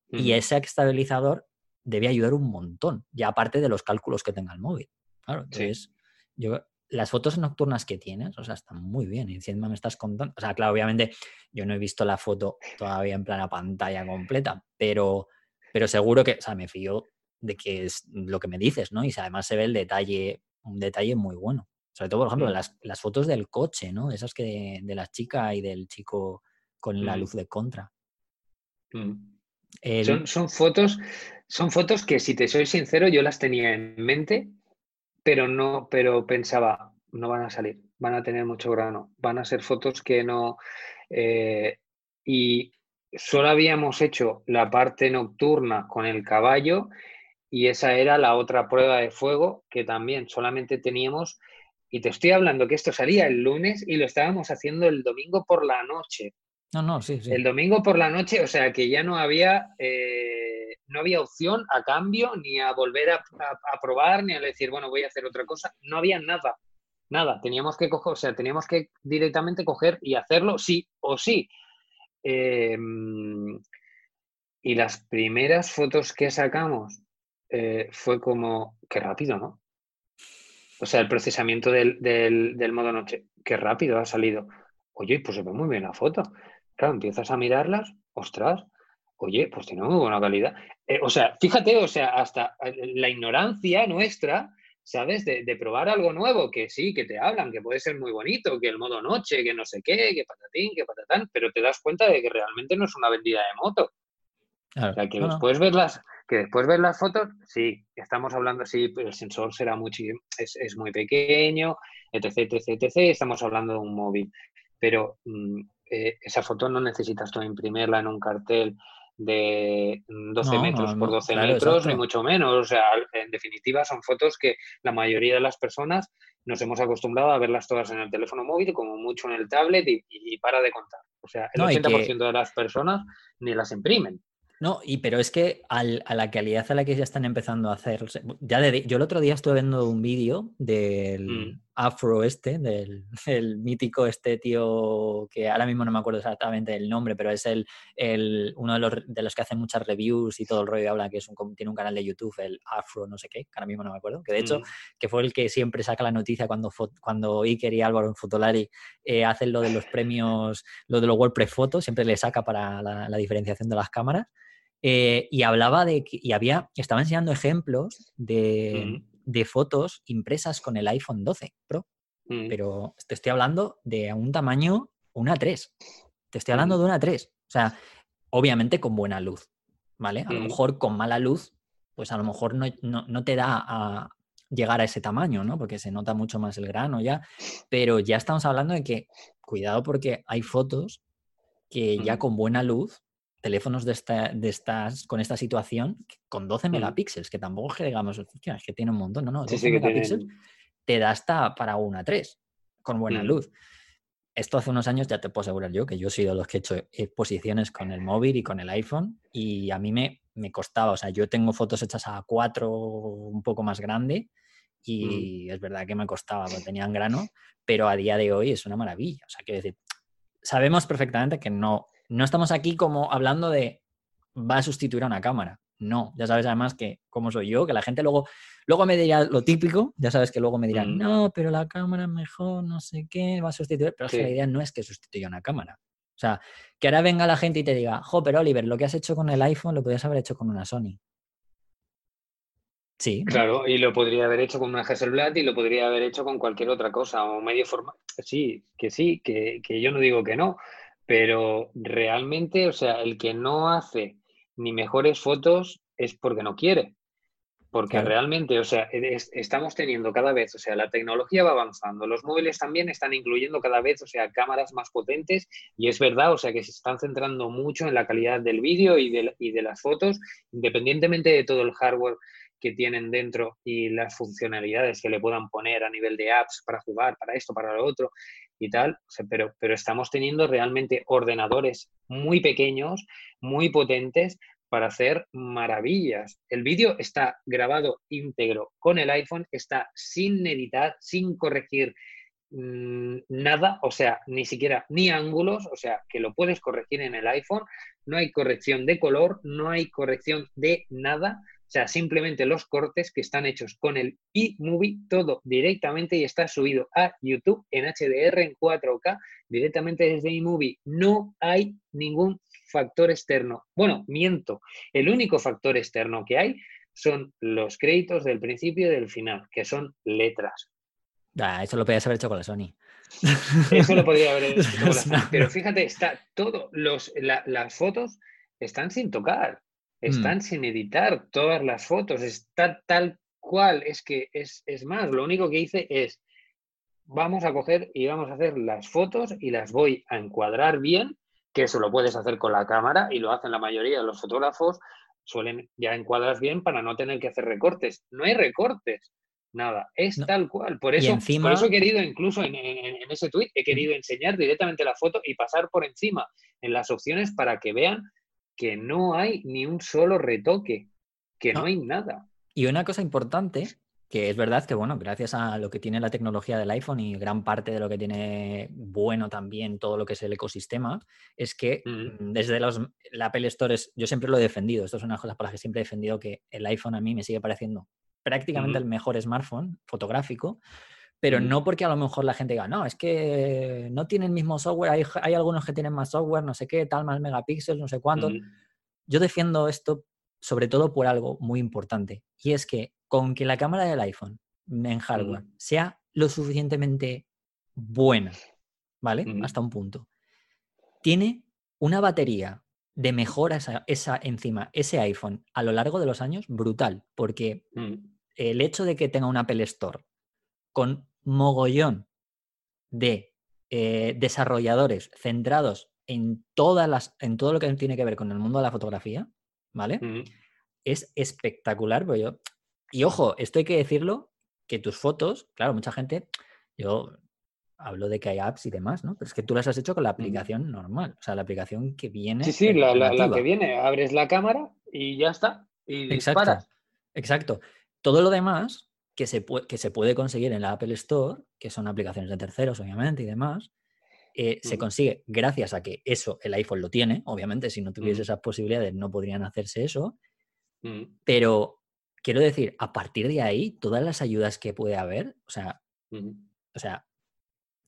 Y ese estabilizador debe ayudar un montón, ya aparte de los cálculos que tenga el móvil. Claro, entonces, yo, las fotos nocturnas que tienes, o sea, están muy bien. Y encima me estás contando, o sea, claro, obviamente yo no he visto la foto todavía en plana pantalla completa, pero, pero seguro que, o sea, me fío de que es lo que me dices, ¿no? Y además se ve el detalle, un detalle muy bueno. Sobre todo, por ejemplo, las, las, fotos del coche, ¿no? Esas que de, la chica y del chico con la mm. luz de contra. Mm. Son, son, fotos, son fotos que, si te soy sincero, yo las tenía en mente, pero no, pero pensaba, no van a salir, van a tener mucho grano, van a ser fotos que no. Eh, y solo habíamos hecho la parte nocturna con el caballo y esa era la otra prueba de fuego que también solamente teníamos. Y te estoy hablando que esto salía el lunes y lo estábamos haciendo el domingo por la noche. No, no, sí, sí. El domingo por la noche, o sea que ya no había. Eh, no había opción a cambio ni a volver a, probar ni a decir, bueno, voy a hacer otra cosa. No había nada, nada. Teníamos que coger, o sea, teníamos que directamente coger y hacerlo sí o sí. Em, y las primeras fotos que sacamos eh, fue como, qué rápido, ¿no? O sea, el procesamiento del, del, modo noche, qué rápido ha salido. Oye, pues se ve muy bien la foto. Claro, empiezas a mirarlas, ostras, oye, pues tiene muy buena calidad. Eh, o sea, fíjate, o sea, hasta eh, la ignorancia nuestra, ¿sabes? De, probar algo nuevo, que sí, que te hablan, que puede ser muy bonito, que el modo noche, que no sé qué, que patatín, que patatán, pero te das cuenta de que realmente no es una vendida de moto. o sea, que después ver las, que después ver las fotos, sí, estamos hablando, sí, el sensor será muy, es, es muy pequeño, etc, etc, etc, estamos hablando de un móvil, pero mm, eh, esa foto no necesitas tú imprimirla en un cartel de 12 metros por 12 metros, ni mucho menos. O sea, en definitiva, son fotos que la mayoría de las personas nos hemos acostumbrado a verlas todas en el teléfono móvil, como mucho en el tablet, y, para de contar. O sea, el 80% de las personas ni las imprimen. No, y pero es que a la calidad a la que ya están empezando a hacer. Ya yo el otro día estuve viendo un vídeo del mm. Afro este, del, mítico este tío que ahora mismo no me acuerdo exactamente el nombre, pero es el, el uno de los, de los, que hacen muchas reviews y todo el rollo habla que es un, tiene un canal de YouTube, el afro no sé qué, que ahora mismo no me acuerdo, que de hecho mm. que fue el que siempre saca la noticia cuando, cuando Iker y Álvaro en Fotolari eh, hacen lo de los premios, lo de los WordPress Photos, siempre le saca para la diferenciación de las cámaras. Eh, y hablaba de que, y había, estaba enseñando ejemplos de, fotos impresas con el iPhone 12 Pro. Pero te estoy hablando de un tamaño, una 3. Te estoy hablando de una 3. O sea, obviamente con buena luz, ¿vale? A lo mejor con mala luz, pues a lo mejor no, no, te da a llegar a ese tamaño, ¿no? Porque se nota mucho más el grano ya. Pero ya estamos hablando de que, cuidado porque hay fotos que ya con buena luz teléfonos de, esta, de estas, con esta situación, con 12 megapíxeles, que tampoco es que digamos, es que tiene un montón, no, no, 12 megapíxeles te da hasta para una 3, con buena mm. luz. Esto hace unos años ya te puedo asegurar yo, que yo he sido los que he hecho exposiciones con el móvil y con el iPhone, y a mí me, me costaba, o sea, yo tengo fotos hechas a 4 un poco más grande, mm. y es verdad que me costaba, porque tenían grano, pero a día de hoy es una maravilla. O sea, quiero decir, sabemos perfectamente que no no estamos aquí como hablando de va a sustituir a una cámara. No, ya sabes además que como soy yo, que la gente luego, luego me dirá lo típico, ya sabes que luego me dirán, Mm. no, pero la cámara es mejor, no sé qué, va a sustituir, pero la idea no es que sustituya una cámara. O sea, que ahora venga la gente y te diga, jo, pero Oliver, lo que has hecho con el iPhone lo podías haber hecho con una Sony. Sí. Claro, y lo podría haber hecho con una Hasselblad y lo podría haber hecho con cualquier otra cosa o medio formato. Sí, que sí, que, que yo no digo que no, pero realmente, o sea, el que no hace ni mejores fotos es porque no quiere. Porque Claro. realmente, o sea, es- estamos teniendo cada vez, o sea, la tecnología va avanzando, los móviles también están incluyendo cada vez, o sea, cámaras más potentes y es verdad, o sea, que se están centrando mucho en la calidad del vídeo y de, y de las fotos, independientemente de todo el hardware que tienen dentro y las funcionalidades que le puedan poner a nivel de apps para jugar, para esto, para lo otro y tal, pero, pero estamos teniendo realmente ordenadores muy pequeños, muy potentes para hacer maravillas. El vídeo está grabado íntegro con el iPhone, está sin editar, sin corregir mm, nada, o sea, ni siquiera ni ángulos, o sea, que lo puedes corregir en el iPhone, no hay corrección de color, no hay corrección de nada, o sea, simplemente los cortes que están hechos con el eMovie, todo directamente y está subido a YouTube en HDR en 4K, directamente desde eMovie. No hay ningún factor externo. Bueno, miento. El único factor externo que hay son los créditos del principio y del final, que son letras. Ah, eso lo podías haber hecho con la Sony. Eso lo podría haber hecho con la Sony, Pero fíjate, está todo, los, la- las fotos están sin tocar, están sin editar todas las fotos, está tal cual. Es que es, es más, lo único que hice es, vamos a coger y vamos a hacer las fotos y las voy a encuadrar bien, que eso lo puedes hacer con la cámara y lo hacen la mayoría de los fotógrafos, suelen ya encuadras bien para no tener que hacer recortes. No hay recortes. Nada, es No. tal cual. Por eso, encima- por eso he querido, incluso en, en- en ese tweet, he querido enseñar directamente la foto y pasar por encima en las opciones para que vean que no hay ni un solo retoque, que no, No. hay nada. Y una cosa importante, que es verdad que, bueno, gracias a lo que tiene la tecnología del iPhone y gran parte de lo que tiene bueno también todo lo que es el ecosistema, es que Mm. desde los, la Apple Store, es- yo siempre lo he defendido, esto es una cosa por las que siempre he defendido que el iPhone a mí me sigue pareciendo prácticamente el mejor smartphone fotográfico, pero no porque a lo mejor la gente diga, no, es que no tiene el mismo software, hay, hay algunos que tienen más software, no sé qué, tal, más megapíxeles, no sé cuántos Mm. yo defiendo esto sobre todo por algo muy importante, y es que con que la cámara del iPhone en hardware sea lo suficientemente buena, ¿vale? Hasta un punto. Tiene una batería de mejora esa, esa encima, ese iPhone a lo largo de los años brutal, porque el hecho de que tenga un Apple Store con mogollón de eh, desarrolladores centrados en, todas las, en todo lo que tiene que ver con el mundo de la fotografía, ¿vale? Es espectacular, pero yo... Y ojo, esto hay que decirlo, que tus fotos, claro, mucha gente, yo hablo de que hay apps y demás, ¿no? Pero es que tú las has hecho con la aplicación normal, o sea, la aplicación que viene. Sí, sí, la, la- que viene, abres la cámara y ya está. Y Exacto, disparas. exacto. Todo lo demás que se, que se puede conseguir en la Apple Store, que son aplicaciones de terceros, obviamente, y demás, eh, se consigue gracias a que eso el iPhone lo tiene. Obviamente, si no tuviese esas posibilidades, no podrían hacerse eso. Pero quiero decir, a partir de ahí, todas las ayudas que puede haber, o sea, o sea,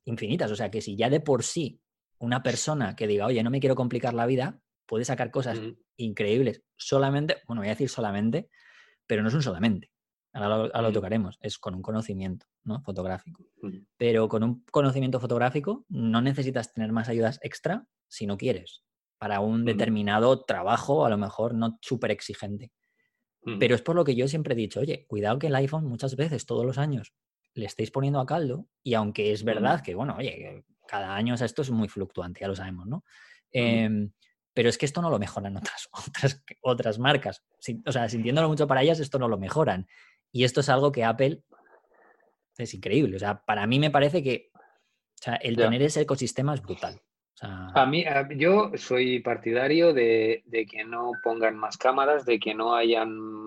infinitas. O sea, que si ya de por sí una persona que diga, oye, no me quiero complicar la vida, puede sacar cosas increíbles solamente, bueno, voy a decir solamente, pero no es un solamente. Ahora lo, ahora lo Mm. tocaremos, es con un conocimiento ¿no? fotográfico. Mm. Pero con un conocimiento fotográfico no necesitas tener más ayudas extra si no quieres, para un determinado trabajo, a lo mejor no súper exigente. Pero es por lo que yo siempre he dicho, oye, cuidado que el iPhone muchas veces, todos los años, le estáis poniendo a caldo y aunque es verdad que, bueno, oye, cada año o sea, esto es muy fluctuante, ya lo sabemos, ¿no? Em, pero es que esto no lo mejoran otras, otras, otras marcas. Sin- o sea, sintiéndolo mucho para ellas, esto no lo mejoran. Y esto es algo que Apple es increíble. O sea, para mí me parece que o sea, el Ya. tener ese ecosistema es brutal. O sea, A mí, a- yo soy partidario de, de que no pongan más cámaras, de que no hayan,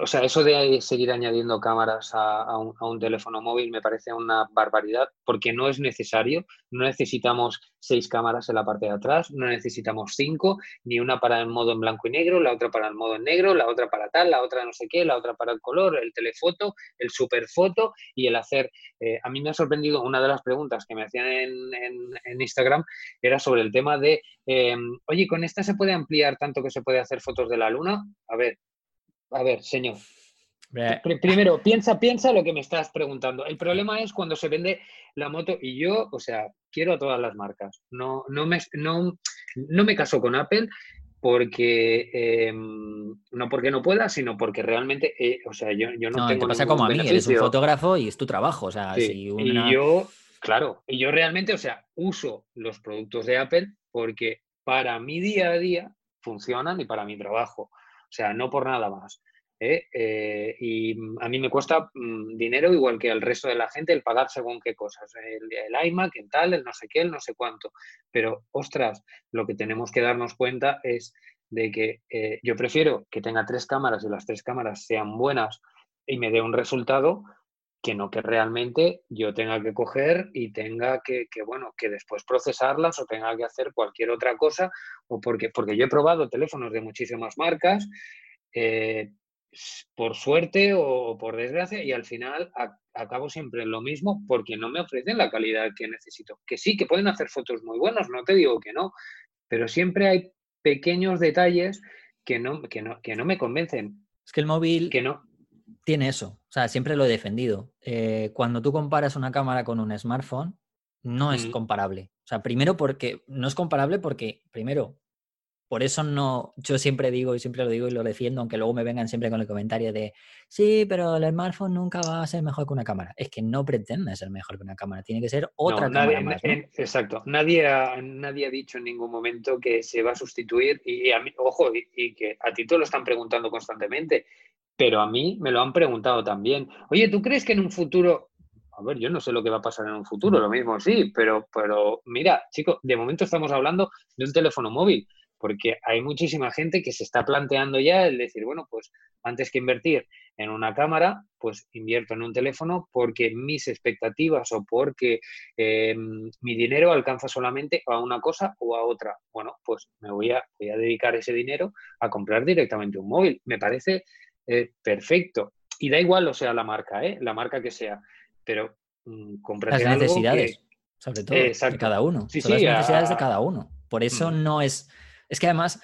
o sea, eso de seguir añadiendo cámaras a, un, teléfono móvil me parece una barbaridad porque no es necesario. No necesitamos seis cámaras en la parte de atrás, no necesitamos cinco, ni una para el modo en blanco y negro, la otra para el modo en negro, la otra para tal, la otra no sé qué, la otra para el color, el telefoto, el superfoto y el hacer. Eh, a mí me ha sorprendido una de las preguntas que me hacían en, Instagram era sobre el tema de, em, oye, ¿con esta se puede ampliar tanto que se puede hacer fotos de la luna? A ver, a ver, señor. Primero, piensa, piensa lo que me estás preguntando. El problema es cuando se vende la moto y yo, o sea, quiero a todas las marcas. No, no, me, no, no me caso con Apple porque em, no porque no pueda, sino porque realmente, eh, o sea, yo, yo no, no, tengo. Te pasa como a mí, eres un fotógrafo y es tu trabajo. O sea, si Y yo, claro, y yo realmente, o sea, uso los productos de Apple porque para mi día a día funcionan y para mi trabajo. O sea, no por nada más. ¿eh? Eh, y a mí me cuesta mm, dinero igual que al resto de la gente el pagar según qué cosas. El, el iMac, el tal, el no sé qué, el no sé cuánto. Pero, ostras, lo que tenemos que darnos cuenta es de que eh, yo prefiero que tenga tres cámaras y las tres cámaras sean buenas y me dé un resultado que no que realmente yo tenga que coger y tenga que, bueno, que después procesarlas o tenga que hacer cualquier otra cosa, o porque, porque yo he probado teléfonos de muchísimas marcas, eh, por suerte o por desgracia, y al final acabo siempre en lo mismo porque no me ofrecen la calidad que necesito. Que sí, que pueden hacer fotos muy buenas, no te digo que no, pero siempre hay pequeños detalles que no, que no, que no me convencen. Es que el móvil... Que no, tiene eso. O sea, siempre lo he defendido. Eh, cuando tú comparas una cámara con un smartphone, no es comparable. O sea, primero porque no es comparable porque, primero, por eso no, yo siempre digo y siempre lo digo y lo defiendo, aunque luego me vengan siempre con el comentario de, sí, pero el smartphone nunca va a ser mejor que una cámara. Es que no pretende ser mejor que una cámara, tiene que ser otra cámara más. exacto, nadie ha, nadie ha dicho en ningún momento que se va a sustituir y, a mí, ojo, y, que a ti te lo están preguntando constantemente, pero a mí me lo han preguntado también. Oye, ¿tú crees que en un futuro a ver, yo no sé lo que va a pasar en un futuro, lo mismo sí, pero, pero mira, chicos, de momento estamos hablando de un teléfono móvil porque hay muchísima gente que se está planteando ya el decir, bueno, pues antes que invertir en una cámara, pues invierto en un teléfono porque mis expectativas o porque eh, mi dinero alcanza solamente a una cosa o a otra. Bueno, pues me voy a dedicar ese dinero a comprar directamente un móvil. Me parece eh, perfecto. Y da igual, o sea, la marca, ¿eh? la marca que sea, pero mmm, Las necesidades, sobre todo, de cada uno. Sí, Son las necesidades de cada uno. Por eso mm. no es es que además,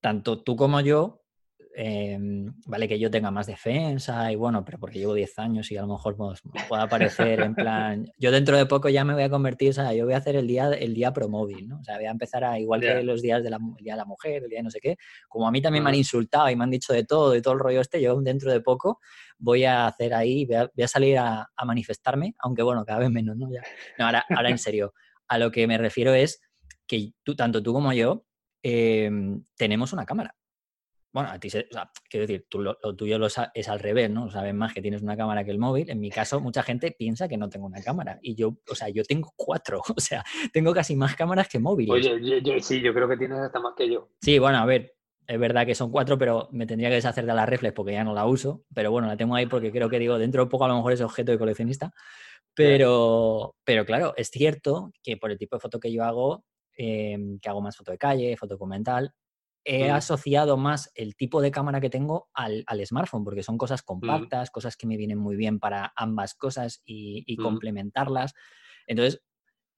tanto tú como yo, em, vale que yo tenga más defensa y bueno, pero porque llevo 10 años y a lo mejor pues, pueda aparecer en plan, yo dentro de poco ya me voy a convertir, o sea, yo voy a hacer el día, el día pro móvil, ¿no? O sea, voy a empezar a, igual que los días de la, día de la mujer, el día de no sé qué, como a mí también me han insultado y me han dicho de todo y todo el rollo este, yo dentro de poco voy a hacer ahí, voy a, salir a, manifestarme, aunque bueno, cada vez menos, ¿no? Ya. No, ahora, ahora en serio, a lo que me refiero es que tú, tanto tú como yo, Em, tenemos una cámara. Bueno, a ti, se, quiero decir, tú, lo, tuyo lo, es al revés, ¿no? Sabes más que tienes una cámara que el móvil. En mi caso, mucha gente piensa que no tengo una cámara. Y yo, o sea, yo tengo cuatro. O sea, tengo casi más cámaras que móviles. Oye, sí, yo creo que tienes hasta más que yo. Sí, bueno, a ver, es verdad que son cuatro, pero me tendría que deshacer de la reflex porque ya no la uso. Pero bueno, la tengo ahí porque creo que digo, dentro de poco a lo mejor es objeto de coleccionista. Pero, pero claro, es cierto que por el tipo de foto que yo hago, Em, que hago más foto de calle, foto documental, he asociado más el tipo de cámara que tengo al, smartphone, porque son cosas compactas, cosas que me vienen muy bien para ambas cosas y, complementarlas. Entonces,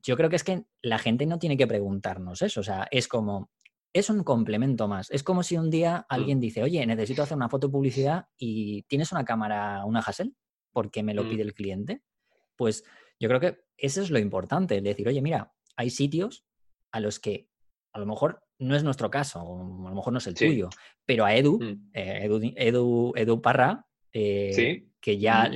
yo creo que es que la gente no tiene que preguntarnos eso, o sea, es como, es un complemento más. Es como si un día alguien dice, oye, necesito hacer una foto publicidad y tienes una cámara, una Hassel, porque me lo pide el cliente. Pues yo creo que eso es lo importante, decir, oye, mira, hay sitios a los que a lo mejor no es nuestro caso, a lo mejor no es el tuyo, pero a Edu, mm. eh, Edu, Edu, Parra, eh, que ya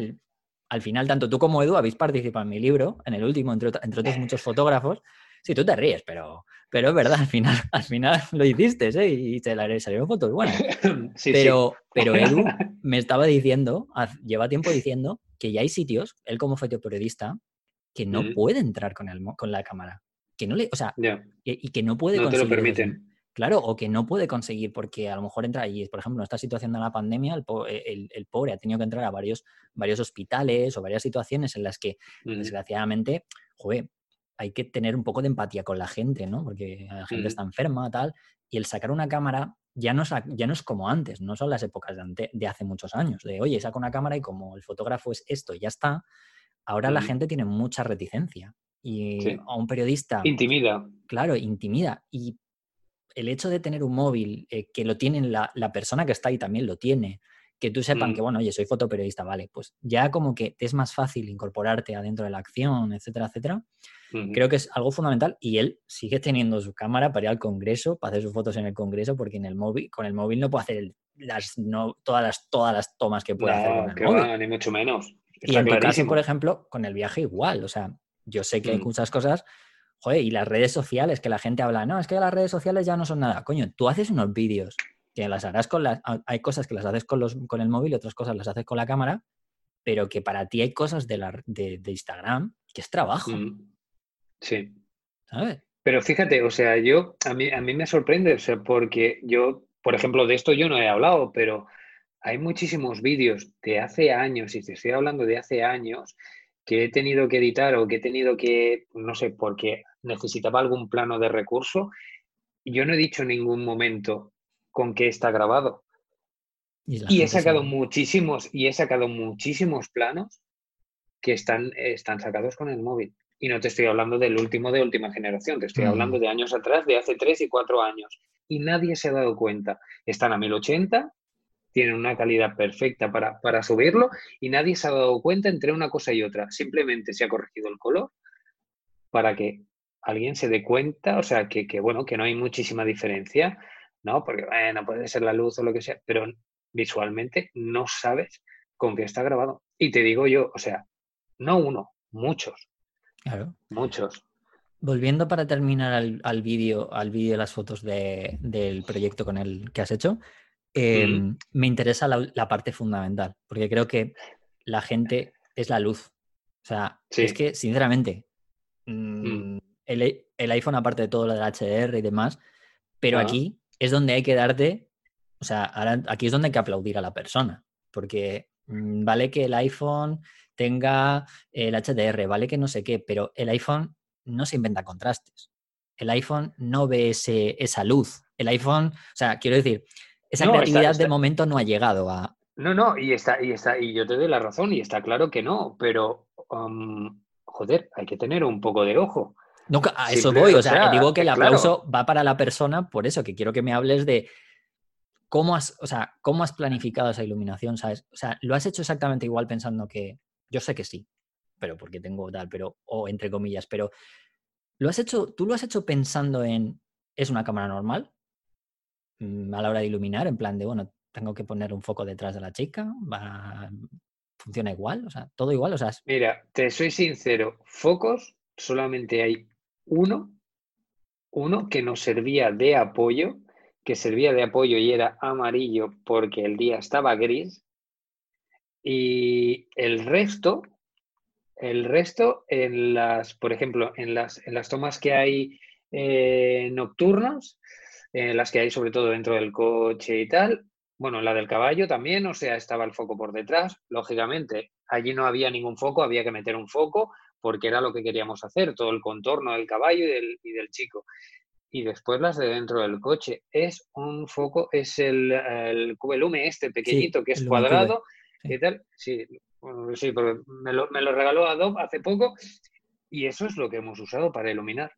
al final tanto tú como Edu habéis participado en mi libro, en el último, entre, otros muchos fotógrafos. Sí, tú te ríes, pero, pero es verdad, al final, al final lo hiciste ¿eh? y te salieron fotos buenas. pero, pero Edu me estaba diciendo, lleva tiempo diciendo que ya hay sitios, él como fotoperiodista, que no puede entrar con, el, con la cámara que no le, o sea, y, que no puede no te lo permiten. Claro, o que no puede conseguir porque a lo mejor entra y, por ejemplo, en esta situación de la pandemia, el, el, pobre ha tenido que entrar a varios, varios hospitales o varias situaciones en las que, desgraciadamente, joder, hay que tener un poco de empatía con la gente, ¿no? Porque la gente está enferma, tal, y el sacar una cámara ya no, es, ya no es como antes, no son las épocas de, de, hace muchos años, de, oye, saco una cámara y como el fotógrafo es esto, ya está, ahora la gente tiene mucha reticencia. Y a un periodista... Intimida. Claro, intimida. Y el hecho de tener un móvil, eh, que lo tiene la, la, persona que está ahí también lo tiene, que tú sepan que, bueno, oye, soy fotoperiodista, vale, pues ya como que te es más fácil incorporarte adentro de la acción, etcétera, etcétera. Creo que es algo fundamental y él sigue teniendo su cámara para ir al Congreso, para hacer sus fotos en el Congreso, porque en el móvil, con el móvil no puede hacer las, no, todas, las, todas las tomas que puede hacer con el móvil. ni mucho menos. y en tu caso, por ejemplo, con el viaje igual, o sea, yo sé que hay mm. muchas cosas, joder, y las redes sociales, que la gente habla, no, es que las redes sociales ya no son nada. Coño, tú haces unos vídeos que las harás con las... Hay cosas que las haces con, los, con el móvil y otras cosas las haces con la cámara, pero que para ti hay cosas de, la, de, Instagram que es trabajo. Mm. Sí. ¿Sabes? Pero fíjate, o sea, yo, a mí, a mí me sorprende, o sea, porque yo, por ejemplo, de esto yo no he hablado, pero hay muchísimos vídeos de hace años, y te estoy hablando de hace años, que he tenido que editar o que he tenido que, no sé, porque necesitaba algún plano de recurso, yo no he dicho en ningún momento con qué está grabado. Y, he sacado muchísimos, y he sacado muchísimos planos que están, están sacados con el móvil. Y no te estoy hablando del último de última generación, te estoy hablando de años atrás, de hace tres y cuatro años. Y nadie se ha dado cuenta. Están a 1080, tienen una calidad perfecta para, para subirlo y nadie se ha dado cuenta entre una cosa y otra. Simplemente se ha corregido el color para que alguien se dé cuenta, o sea, que, que bueno, que no hay muchísima diferencia, ¿no? Porque, bueno, puede ser la luz o lo que sea, pero visualmente no sabes con qué está grabado. Y te digo yo, o sea, no uno, muchos. Claro. Muchos. Volviendo para terminar al, vídeo, al vídeo de las fotos del proyecto con el que has hecho, em, me interesa la, parte fundamental, porque creo que la gente es la luz. O sea, es que, sinceramente, mm, mm. el, iPhone, aparte de todo lo del HDR y demás, pero aquí es donde hay que darte, o sea, aquí es donde hay que aplaudir a la persona, porque mm, vale que el iPhone tenga el HDR, vale que no sé qué, pero el iPhone no se inventa contrastes. El iPhone no ve ese, esa luz. El iPhone, o sea, quiero decir, esa creatividad de momento no ha llegado a. No, no, y está, y está, y yo te doy la razón, y está claro que no, pero um, joder, hay que tener un poco de ojo. No, a eso voy, o sea, digo que el aplauso va para la persona, por eso que quiero que me hables de cómo has, o sea, cómo has planificado esa iluminación, ¿sabes? O sea, ¿lo has hecho exactamente igual pensando que, yo sé que sí, pero porque tengo tal, pero, o entre comillas, pero ¿lo has hecho, tú lo has hecho pensando en, es una cámara normal? Mm, a la hora de iluminar, en plan de, bueno, tengo que poner un foco detrás de la chica, va, funciona igual, o sea, todo igual, o sea... Mira, te soy sincero, focos solamente hay uno, uno que nos servía de apoyo, que servía de apoyo y era amarillo porque el día estaba gris, y el resto, el resto en las, por ejemplo, en las, en las tomas que hay eh, nocturnas, en las que hay sobre todo dentro del coche y tal, bueno, la del caballo también, o sea, estaba el foco por detrás. Lógicamente, allí no había ningún foco, había que meter un foco porque era lo que queríamos hacer, todo el contorno del caballo y del, chico. Y después las de dentro del coche. Es un foco, es el, el cubelume este pequeñito que es cuadrado. ¿Qué tal? Sí, sí me lo, me lo regaló Adobe hace poco y eso es lo que hemos usado para iluminar.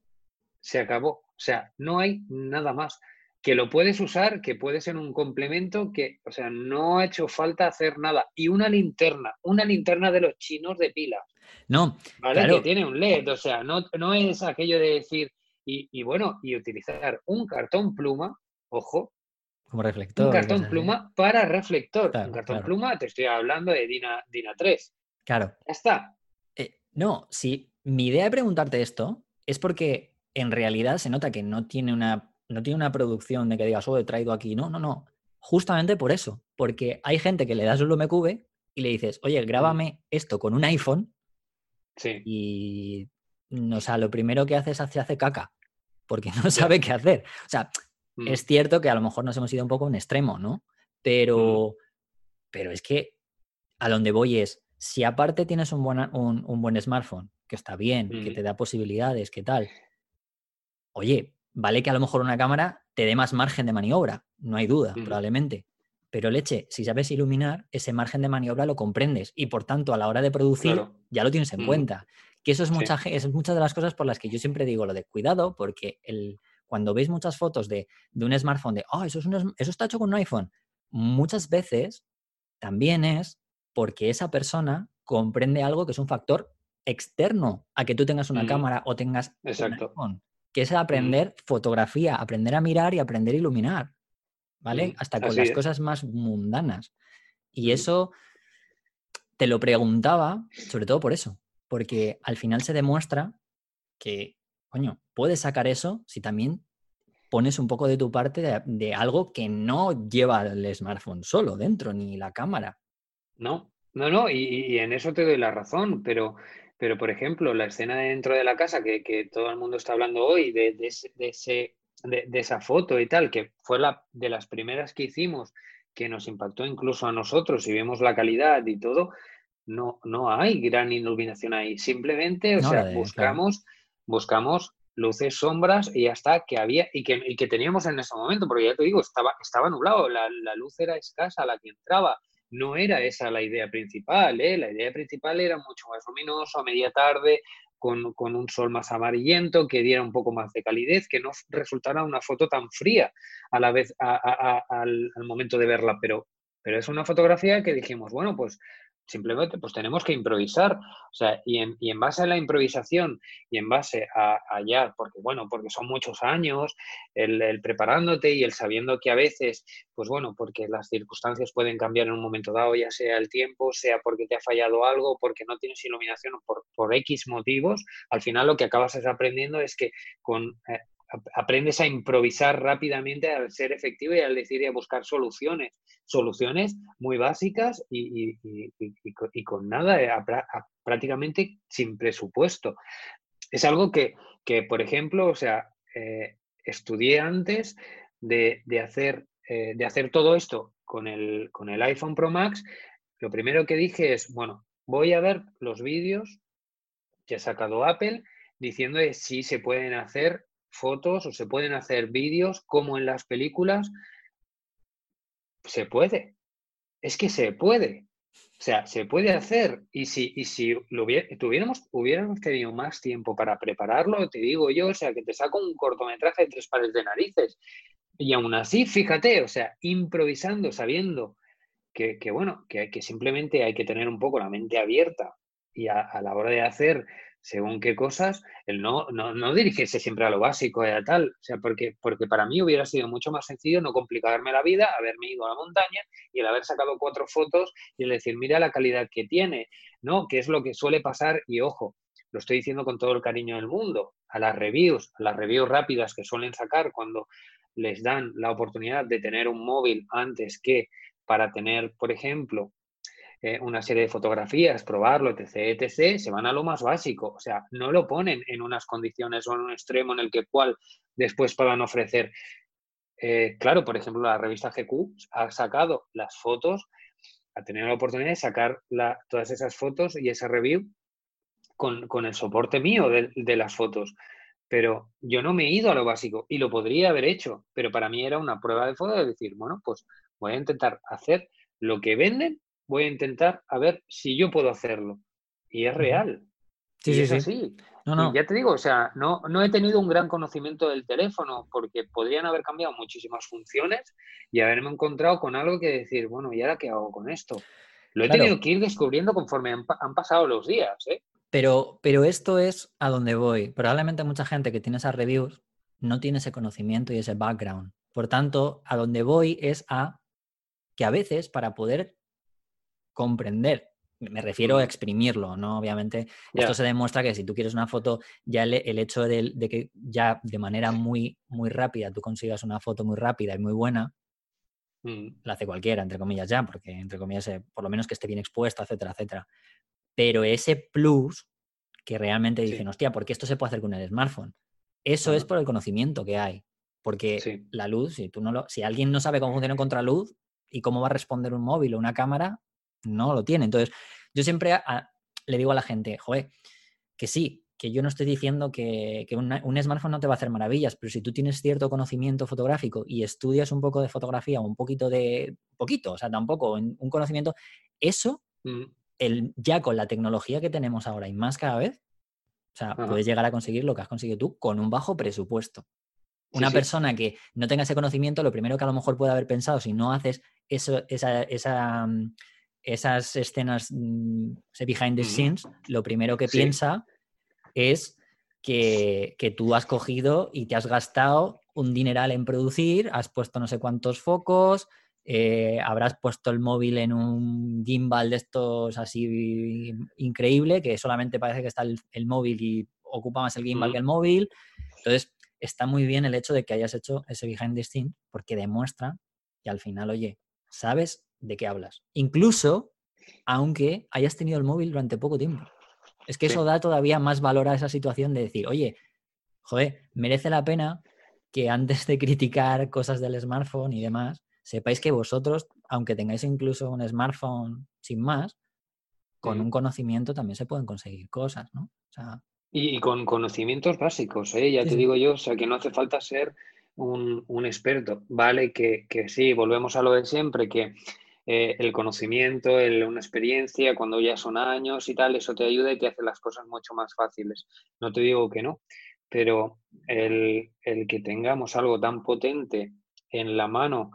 Se acabó. O sea, no hay nada más que lo puedes usar, que puede ser un complemento, que, o sea, no ha hecho falta hacer nada. Y una linterna, una linterna de los chinos de pila. No, ¿vale? Que tiene un LED, o sea, no, no es aquello de decir, y, bueno, y utilizar un cartón pluma, ojo. Como reflector. Un cartón pluma para reflector. un cartón pluma, te estoy hablando de Dina, Dina 3. Claro. Ya está. Eh, no, sí, mi idea de preguntarte esto es porque en realidad se nota que no tiene una no tiene una producción de que digas, oh, he traído aquí. No, no, no. Justamente por eso. Porque hay gente que le das un LumeCube y le dices, oye, grábame esto con un iPhone. Sí. Y, o sea, lo primero que hace es hace, hace caca. Porque no sabe qué hacer. O sea, Mm. Es cierto que a lo mejor nos hemos ido un poco un extremo, ¿no? Pero, pero es que a donde voy es, si aparte tienes un, buena- un, un buen smartphone, que está bien, que Mm. te da posibilidades, que tal, oye, vale que a lo mejor una cámara te dé más margen de maniobra, no hay duda, probablemente. Pero leche, si sabes iluminar, ese margen de maniobra lo comprendes y por tanto a la hora de producir Claro. ya lo tienes en cuenta. Que eso es, mucha, es muchas de las cosas por las que yo siempre digo lo de cuidado, porque el, cuando veis muchas fotos de, de un smartphone de, oh, eso, es un eso está hecho con un iPhone, muchas veces también es porque esa persona comprende algo que es un factor externo a que tú tengas una cámara o tengas un iPhone, que es aprender fotografía, aprender a mirar y aprender a iluminar, ¿vale? Hasta con Así las es. cosas más mundanas. Y eso te lo preguntaba, sobre todo por eso, porque al final se demuestra que, coño, puedes sacar eso si también pones un poco de tu parte de, de algo que no lleva el smartphone solo dentro, ni la cámara. No, no, no, y, y en eso te doy la razón, pero, pero por ejemplo, la escena de dentro de la casa que, que todo el mundo está hablando hoy, de, de ese, de, ese- de- esa foto y tal, que fue la de las primeras que hicimos, que nos impactó incluso a nosotros y vemos la calidad y todo, no, no hay gran iluminación ahí. Simplemente, o No, sea, claro. buscamos, buscamos luces, sombras y ya está, que había y que, y que teníamos en ese momento, porque ya te digo, estaba, estaba nublado, la, la luz era escasa, la que entraba. No era esa la idea principal, ¿eh? La idea principal era mucho más luminoso, a media tarde, con, con un sol más amarillento, que diera un poco más de calidez, que no resultara una foto tan fría a la vez al, al momento de verla. Pero, pero es una fotografía que dijimos, bueno, pues simplemente pues tenemos que improvisar. O sea, y en, y en base a la improvisación y en base a, a ya, porque bueno, porque son muchos años, el, preparándote y el sabiendo que a veces, pues bueno, porque las circunstancias pueden cambiar en un momento dado, ya sea el tiempo, sea porque te ha fallado algo, porque no tienes iluminación o por, por X motivos, al final lo que acabas es aprendiendo es que con... eh, aprendes a improvisar rápidamente al ser efectivo y al decir y a buscar soluciones, soluciones muy básicas y, y- y- con, nada, eh, prácticamente sin presupuesto. Es algo que, que, por ejemplo, o sea, eh, estudié antes de, de hacer, eh, de hacer todo esto con el, con el iPhone Pro Max. Lo primero que dije es, bueno, voy a ver los vídeos que ha sacado Apple diciendo si se pueden hacer fotos o se pueden hacer vídeos como en las películas. Se puede. Es que se puede. O sea, se puede hacer. Y si, y si lo tuviéramos, hubiéramos tenido más tiempo para prepararlo, te digo yo, o sea, que te saco un cortometraje de tres pares de narices. Y aún así, fíjate, o sea, improvisando, sabiendo que, bueno, que, simplemente hay que tener un poco la mente abierta y a la hora de hacer según qué cosas, el no, no, no dirigirse siempre a lo básico y a tal, o sea, porque, porque para mí hubiera sido mucho más sencillo no complicarme la vida, haberme ido a la montaña y el haber sacado cuatro fotos y el decir, mira la calidad que tiene, ¿no? Que es lo que suele pasar y ojo, lo estoy diciendo con todo el cariño del mundo, a las reviews, a las reviews rápidas que suelen sacar cuando les dan la oportunidad de tener un móvil antes que para tener, por ejemplo, eh, una serie de fotografías, probarlo, etc., etc., se van a lo más básico. O sea, no lo ponen en unas condiciones o en un extremo en el que cual después puedan ofrecer. Eh, claro, por ejemplo, la revista GQ ha sacado las fotos, ha tenido la oportunidad de sacar todas esas fotos y esa review con, con el soporte mío de, de las fotos pero yo no me he ido a lo básico y lo podría haber hecho, pero para mí era una prueba de fuego de decir, bueno, pues voy a intentar hacer lo que venden, voy a intentar a ver si yo puedo hacerlo. Y es real. Sí, y sí, es sí. así. No, no. Y ya te digo, o sea, no, no he tenido un gran conocimiento del teléfono porque podrían haber cambiado muchísimas funciones y haberme encontrado con algo que decir, bueno, ¿y ahora qué hago con esto? Lo he Claro. tenido que ir descubriendo conforme han pasado los días, ¿eh? Pero, pero esto es a donde voy. Probablemente mucha gente que tiene esas reviews no tiene ese conocimiento y ese background. Por tanto, a donde voy es a que a veces para poder comprender, me refiero a exprimirlo, ¿no? Obviamente, esto se demuestra que si tú quieres una foto, ya el, el hecho de, de que ya de manera muy, muy rápida tú consigas una foto muy rápida y muy buena, Mm, la hace cualquiera, entre comillas ya, porque entre comillas, eh, por lo menos que esté bien expuesta, etcétera, etcétera. Pero ese plus que realmente Sí. dicen, hostia, porque esto se puede hacer con el smartphone. Eso es por el conocimiento que hay. Porque la luz, si tú no lo, si alguien no sabe cómo funciona contra luz y cómo va a responder un móvil o una cámara, no lo tiene. Entonces, yo siempre le digo a la gente, joder, que sí, que yo no estoy diciendo que, un smartphone no te va a hacer maravillas, pero si tú tienes cierto conocimiento fotográfico y estudias un poco de fotografía o un poquito de, poquito, o sea, tampoco, un conocimiento, eso, mm. el, ya con la tecnología que tenemos ahora y más cada vez, o sea, puedes llegar a conseguir lo que has conseguido tú con un bajo presupuesto. Una persona que no tenga ese conocimiento, lo primero que a lo mejor puede haber pensado, si no haces eso, esa, esa, mm, esas escenas, mm, ese behind the scenes, lo primero que piensa es que, tú has cogido y te has gastado un dineral en producir, has puesto no sé cuántos focos, eh, habrás puesto el móvil en un gimbal de estos así increíble, que solamente parece que está el, móvil y ocupa más el gimbal que el móvil. Entonces, está muy bien el hecho de que hayas hecho ese behind the scenes porque demuestra que al final, oye, sabes de qué hablas. Incluso aunque hayas tenido el móvil durante poco tiempo. Es que eso da todavía más valor a esa situación de decir, oye, joder, merece la pena que antes de criticar cosas del smartphone y demás, sepáis que vosotros, aunque tengáis incluso un smartphone sin más, con un conocimiento también se pueden conseguir cosas, ¿no? y, con conocimientos básicos, ¿eh? ya te digo yo, o sea, que no hace falta ser un, experto, ¿vale? Que, que, sí, volvemos a lo de siempre, que eh, el conocimiento, el, una experiencia, cuando ya son años y tal, eso te ayuda y te hace las cosas mucho más fáciles. No te digo que no, pero el, que tengamos algo tan potente en la mano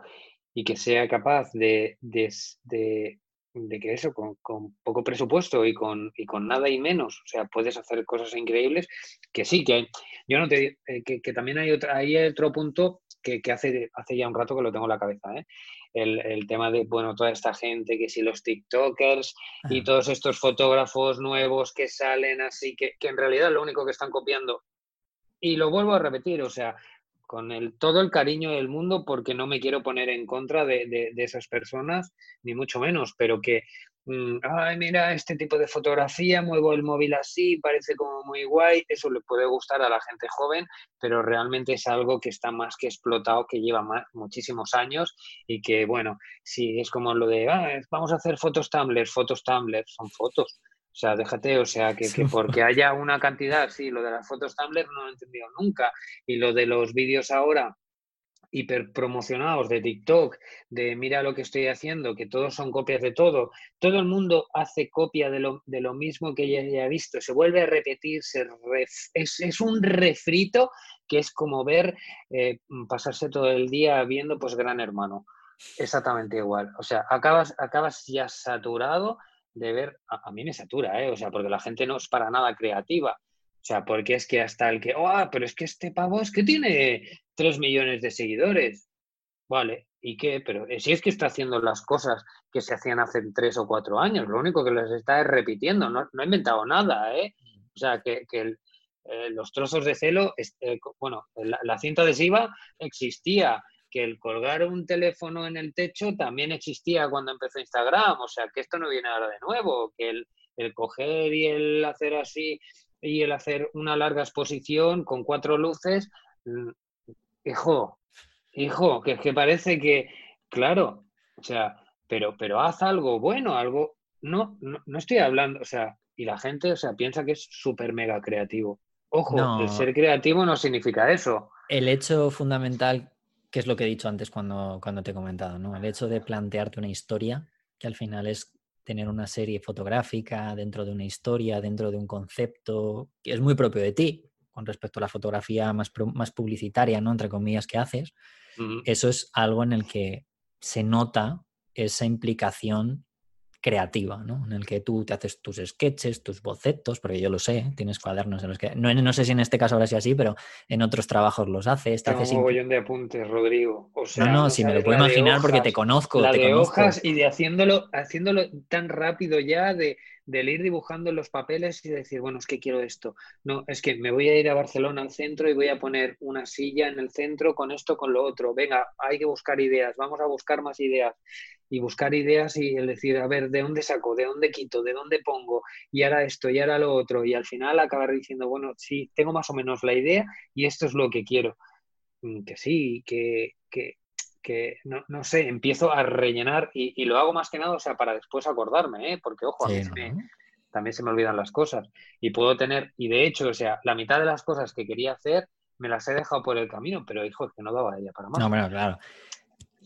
y que sea capaz de, de, de, que eso, con, poco presupuesto y con, y con nada y menos, o sea, puedes hacer cosas increíbles, que sí, que hay, yo no te eh, que, que, también hay, otra, hay otro punto que, que, hace, hace ya un rato que lo tengo en la cabeza, ¿eh? el, tema de, bueno, toda esta gente, que si los TikTokers y todos estos fotógrafos nuevos que salen así, que, que en realidad lo único que están copiando, y lo vuelvo a repetir, o sea, con el, todo el cariño del mundo, porque no me quiero poner en contra de, de, esas personas, ni mucho menos, pero que, ay, mira, este tipo de fotografía, muevo el móvil así, parece como muy guay, eso le puede gustar a la gente joven, pero realmente es algo que está más que explotado, que lleva más, muchísimos años y que, bueno, sí, es como lo de, ah, vamos a hacer fotos Tumblr, fotos Tumblr, son fotos. O sea, déjate, o sea, que, porque haya una cantidad, sí, lo de las fotos Tumblr no lo he entendido nunca. Y lo de los vídeos ahora hiperpromocionados de TikTok, de mira lo que estoy haciendo, que todos son copias de todo. Todo el mundo hace copia de lo, de lo mismo que ya haya visto. Se vuelve a repetir, es, un refrito que es como ver, eh, pasarse todo el día viendo pues Gran Hermano. Exactamente igual. O sea, acabas, acabas ya saturado de ver, a, mí me satura, ¿eh? O sea, porque la gente no es para nada creativa. O sea, porque es que hasta el que, oh, pero es que este pavo es que tiene 3 millones de seguidores. Vale, ¿y qué? Pero eh, si es que está haciendo las cosas que se hacían hace 3 o 4 años, lo único que les está es repitiendo, no, no ha inventado nada, ¿eh? O sea, que, que eh, los trozos de celo, eh, bueno, la, cinta adhesiva existía, que el colgar un teléfono en el techo también existía cuando empezó Instagram, o sea, que esto no viene ahora de nuevo, que el, el coger y el hacer así y el hacer una larga exposición con cuatro luces, mm, hijo, hijo, que, que parece que, claro, o sea, pero, pero haz algo bueno, algo, no, no, estoy hablando, o sea, y la gente, o sea, piensa que es súper mega creativo. Ojo, el ser creativo no significa eso. El hecho fundamental que es lo que he dicho antes cuando, cuando te he comentado, ¿no? El hecho de plantearte una historia, que al final es tener una serie fotográfica dentro de una historia, dentro de un concepto, que es muy propio de ti, con respecto a la fotografía más, más publicitaria, ¿no? Entre comillas, que haces. Eso es algo en el que se nota esa implicación creativa, ¿no? En el que tú te haces tus sketches, tus bocetos, porque yo lo sé, tienes cuadernos en los que... No, no sé si en este caso ahora es así, pero en otros trabajos los haces. Te haces un mogollón de apuntes, Rodrigo. no, no, si me lo puedo imaginar porque te conozco. La te de conozco. hojas y de haciéndolo, haciéndolo tan rápido ya, de, del ir dibujando los papeles y decir, bueno, es que quiero esto. No, es que me voy a ir a Barcelona al centro y voy a poner una silla en el centro con esto, con lo otro. Venga, hay que buscar ideas, vamos a buscar más ideas. Y buscar ideas y el decir, a ver, ¿de dónde saco? ¿De dónde quito? ¿De dónde pongo? Y ahora esto, y ahora lo otro. Y al final acabar diciendo, bueno, sí, tengo más o menos la idea y esto es lo que quiero. mm, que sí, que, que, que no, no, sé, empiezo a rellenar y, y, lo hago más que nada, o sea, para después acordarme, ¿eh? porque ojo, a mí Sí, se ¿no? me- también se me olvidan las cosas y puedo tener, y de hecho, o sea, la mitad de las cosas que quería hacer me las he dejado por el camino, pero hijo, es que no daba ella para más. No, bueno, claro.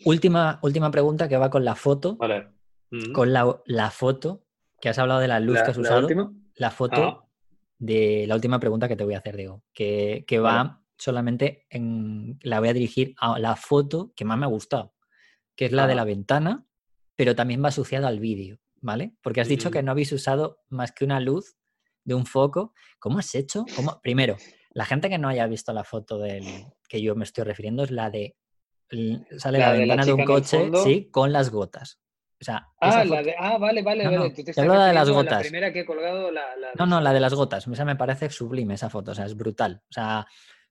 Última, última pregunta que va con la foto. Vale. Mm. Con la, la foto, que has hablado de la luz ¿La- que has usado. La foto Ah. de la última pregunta que te voy a hacer, Diego, que, que va Vale. solamente en. La voy a dirigir a la foto que más me ha gustado, que es la de la ventana, pero también va asociada al vídeo, ¿vale? Porque has dicho que Ujú. no habéis usado más que una luz de un foco. ¿Cómo has hecho? ¿Cómo? Primero, la gente que no haya visto la foto del que yo me estoy refiriendo es la de. Sale la, La de la ventana de un coche, sí, con las gotas. O sea, Ah, esa la de, ah, vale, vale, No, vale. no, Tú te estás hablo de las a La gotas. primera que he colgado, la, la No, no, la de las esa. gotas. O sea, me parece sublime esa foto. O sea, es brutal. O sea,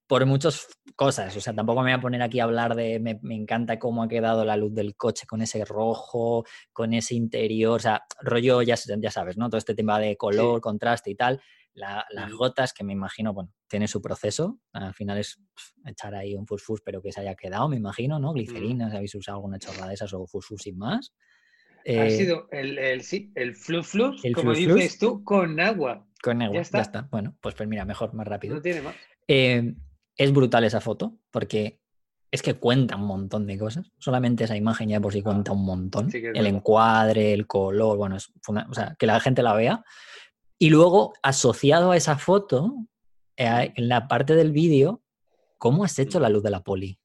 por muchas cosas. O sea, tampoco me voy a poner aquí a hablar de. Me, me encanta cómo ha quedado la luz del coche con ese rojo, con ese interior. O sea, rollo, ya, ya sabes, ¿no? Todo este tema de color, contraste y tal. La- las gotas, que me imagino, bueno, tiene su proceso. Al final es echar ahí un fusfus, pero que se haya quedado, me imagino, ¿no? Glicerina, si habéis usado alguna chorrada de esas o fusfus sin más. Ha Eh, sido el, el, sí, el flus flus, el como flus. dices tú, con agua. con agua, ya está. está. Bueno, pues, pues mira, mejor, más rápido. No tiene más. Eh, es brutal esa foto porque es que cuenta un montón de cosas. Solamente esa imagen ya por sí cuenta un montón. Ah, sí el encuadre, el color, bueno, es funda- o sea, que la gente la vea. Y luego, asociado a esa foto, eh, en la parte del vídeo, ¿cómo has hecho la luz de la poli?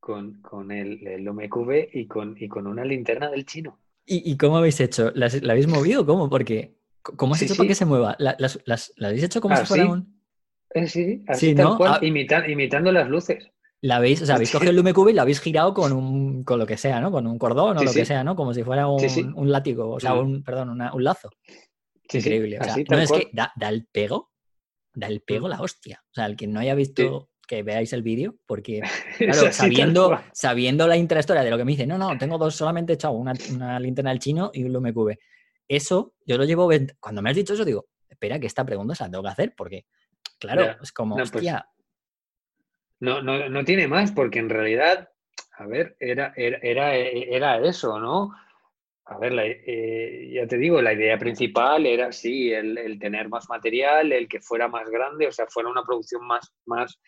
Con, con el, el OMQV y con, y con una linterna del chino. ¿Y, y cómo habéis hecho? ¿La, habéis movido? ¿Cómo? Porque, ¿cómo has Sí, hecho para sí. que se mueva? ¿La, las- las- ¿La habéis hecho como si Así, fuera un...? Eh, sí, sí, así Sí, tal ¿no? cual, Ah. imita- imitando las luces. La habéis, o sea, habéis cogido el LumeCube y la habéis girado con un con lo que sea, ¿no? Con un cordón o Sí, lo que sea, ¿no? Como si fuera un, Sí, un látigo, o sea, un, perdón, una- un lazo. Increíble. o sea, así, no es cual. que da, da el pego, da el pego la hostia. O sea, el que no haya visto que veáis el vídeo, porque claro, sabiendo, sabiendo la intrahistoria de lo que me dice, no, no, tengo dos, solamente he echado una, una linterna del chino y un LumeCube. Eso, yo lo llevo, cuando me has dicho eso, digo, espera, que esta pregunta se la tengo que hacer, porque, claro, es como, No, pues, hostia, No, no, no tiene más, porque en realidad, a ver, era, era, era, era eso, ¿no? A ver, eh, ya te digo, la idea principal era, sí, el, tener más material, el que fuera más grande, o sea, fuera una producción más, más,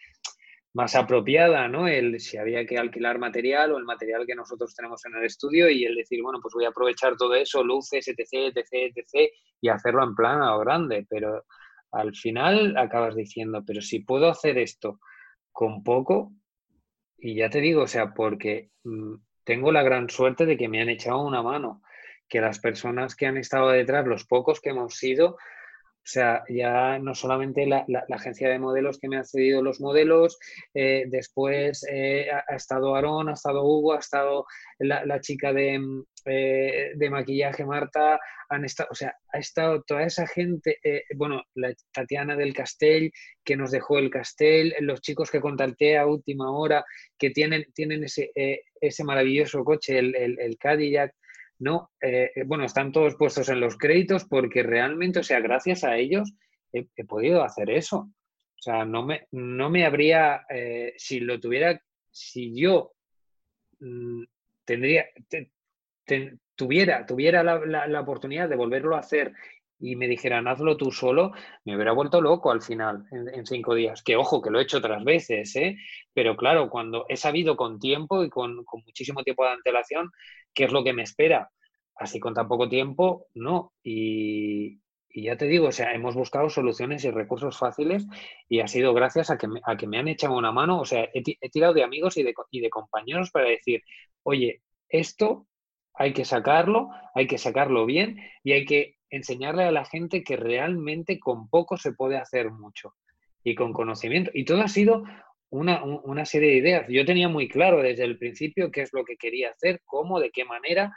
más apropiada, ¿no? El si había que alquilar material o el material que nosotros tenemos en el estudio y el decir, bueno, pues voy a aprovechar todo eso, luces, etc., etc., etc., y hacerlo en plan a lo grande, pero al final acabas diciendo, pero si puedo hacer esto con poco, y ya te digo, o sea, porque mm, tengo la gran suerte de que me han echado una mano, que las personas que han estado detrás, los pocos que hemos sido, o sea, ya no solamente la, la- la agencia de modelos que me ha cedido los modelos, eh, después eh, ha, estado Aarón, ha estado Hugo, ha estado la, la chica de, eh, de maquillaje, Marta, han estado, o sea, ha estado toda esa gente, eh, bueno, la Tatiana del Castell, que nos dejó el Castell, los chicos que contacté a última hora, que tienen, tienen ese, ese maravilloso coche, el, el, el Cadillac, no, eh, eh, bueno, están todos puestos en los créditos porque realmente, o sea, gracias a ellos he, podido hacer eso. O sea, no me, no me habría, eh, si lo tuviera, si yo mm, tendría, te- te- tuviera, tuviera la- la oportunidad de volverlo a hacer y me dijeran, hazlo tú solo, me hubiera vuelto loco al final, en, cinco días. Que ojo, que lo he hecho otras veces, ¿eh? Pero claro, cuando he sabido con tiempo y con, con muchísimo tiempo de antelación qué es lo que me espera, así con tan poco tiempo, no. Y, y ya te digo, o sea, hemos buscado soluciones y recursos fáciles y ha sido gracias a que me, a que me han echado una mano, o sea, he, he tirado de amigos y de, y de compañeros para decir, oye, esto hay que sacarlo, hay que sacarlo bien y hay que enseñarle a la gente que realmente con poco se puede hacer mucho y con conocimiento. Y todo ha sido una, un- una serie de ideas. Yo tenía muy claro desde el principio qué es lo que quería hacer, cómo, de qué manera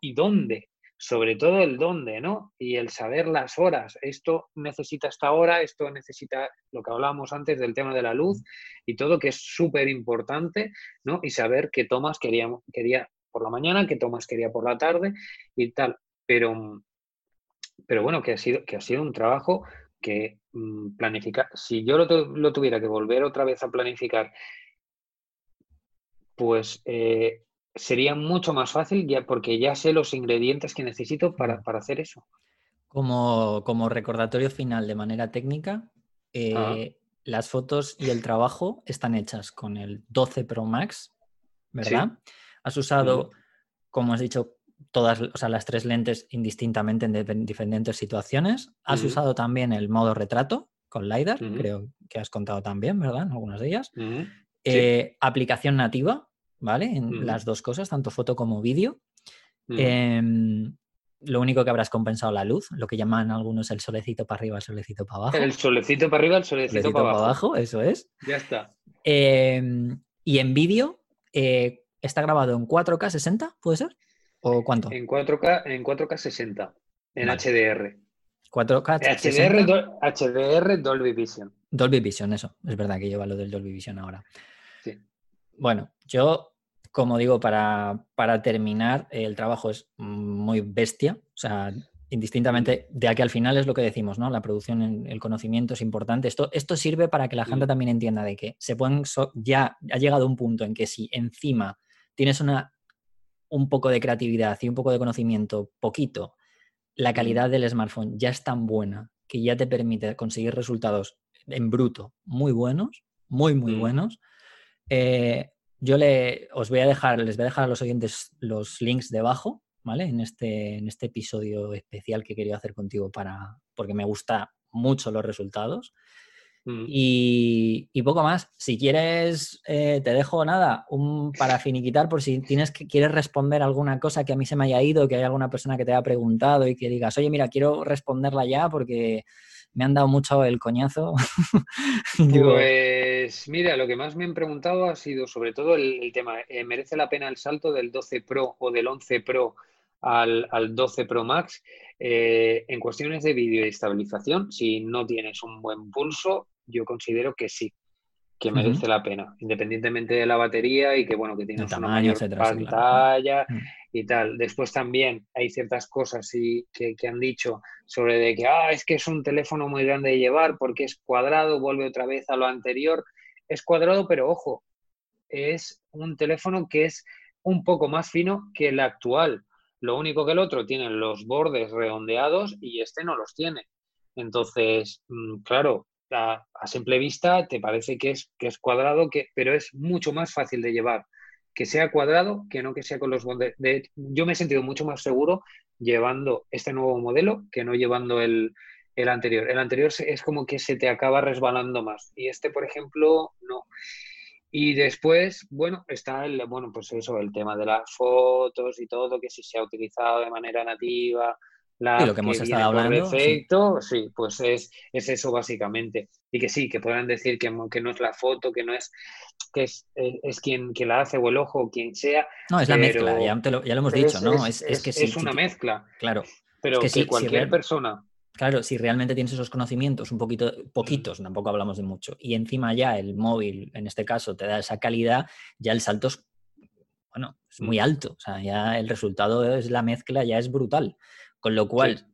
y dónde. Sobre todo el dónde, ¿no? Y el saber las horas. Esto necesita esta hora, esto necesita lo que hablábamos antes del tema de la luz y todo, que es súper importante, ¿no? Y saber qué tomas quería, quería por la mañana, qué tomas quería por la tarde y tal. Pero, pero bueno, que ha sido, que ha sido un trabajo que mm, planificar, si yo lo, tuviera que volver otra vez a planificar, pues eh, sería mucho más fácil ya porque ya sé los ingredientes que necesito para, hacer eso. Como, como, recordatorio final de manera técnica, eh, las fotos y el trabajo están hechas con el 12 Pro Max, ¿verdad? Has usado, como has dicho, todas o sea, las tres lentes indistintamente en diferentes situaciones. Has usado también el modo retrato con LiDAR, creo que has contado también, ¿verdad? En algunas de ellas. Eh, aplicación nativa, ¿vale? En las dos cosas, tanto foto como vídeo. Em, lo único que habrás compensado la luz, lo que llaman algunos el solecito para arriba, el solecito para abajo. El solecito para arriba, el solecito, para, abajo. Eso es. Ya está. Em, y en vídeo, eh, está grabado en 4K 60, ¿puede ser? ¿O cuánto? En 4K, en 4K 60, en HDR. 4K HDR, HDR Dolby Vision. Dolby Vision, eso. Es verdad que lleva lo del Dolby Vision ahora. Sí. Bueno, yo, como digo, para, para terminar, el trabajo es muy bestia. O sea, indistintamente, de aquí al final es lo que decimos, ¿no? La producción, el conocimiento es importante. Esto, esto sirve para que la gente también entienda de que se pueden, ya ha llegado un punto en que si encima tienes una un poco de creatividad y un poco de conocimiento, poquito, la calidad del smartphone ya es tan buena que ya te permite conseguir resultados en bruto muy buenos, muy, muy mm. buenos. Eh, yo le, os voy a dejar, les voy a dejar a los oyentes los links debajo, ¿vale? En este, en este episodio especial que quería hacer contigo para, porque me gusta mucho los resultados. Mm. Y, poco más. Si quieres, eh, te dejo nada, un para finiquitar por si tienes que quieres responder alguna cosa que a mí se me haya ido, que hay alguna persona que te haya preguntado y que digas, oye, mira, quiero responderla ya porque me han dado mucho el coñazo. pues mira, lo que más me han preguntado ha sido sobre todo el, tema, eh, ¿merece la pena el salto del 12 Pro o del 11 Pro al, al 12 Pro Max? Eh, en cuestiones de vídeo y estabilización, si no tienes un buen pulso, yo considero que sí, que merece la pena, independientemente de la batería y que bueno, que tienes una mayor pantalla mm. y tal. Después también hay ciertas cosas y, que, han dicho sobre de que ah, es que es un teléfono muy grande de llevar porque es cuadrado, vuelve otra vez a lo anterior. Es cuadrado, pero ojo, es un teléfono que es un poco más fino que el actual. Lo único que el otro tiene los bordes redondeados y este no los tiene. Entonces, mm, claro, a, simple vista te parece que es, que es cuadrado, que, pero es mucho más fácil de llevar que sea cuadrado que no que sea con los bordes. yo me he sentido mucho más seguro llevando este nuevo modelo que no llevando el, el anterior. El anterior es como que se te acaba resbalando más y este, por ejemplo, no. Y después, bueno, está el, bueno, pues eso, el tema de las fotos y todo, que si se ha utilizado de manera nativa, la lo que hemos estado hablando. Perfecto, sí. pues es, es, eso básicamente. Y que sí, que puedan decir que, que no es la foto, que no es, que es, es, quien, que la hace o el ojo o quien sea. No, es la mezcla, ya, lo, ya, lo, hemos dicho, ¿no? Es, que sí, es una mezcla. Claro. Pero que, cualquier persona Claro, si realmente tienes esos conocimientos, un poquito, poquitos, tampoco hablamos de mucho, y encima ya el móvil, en este caso, te da esa calidad, ya el salto es, bueno, es muy mm. alto. O sea, ya el resultado es la mezcla, ya es brutal. Con lo cual,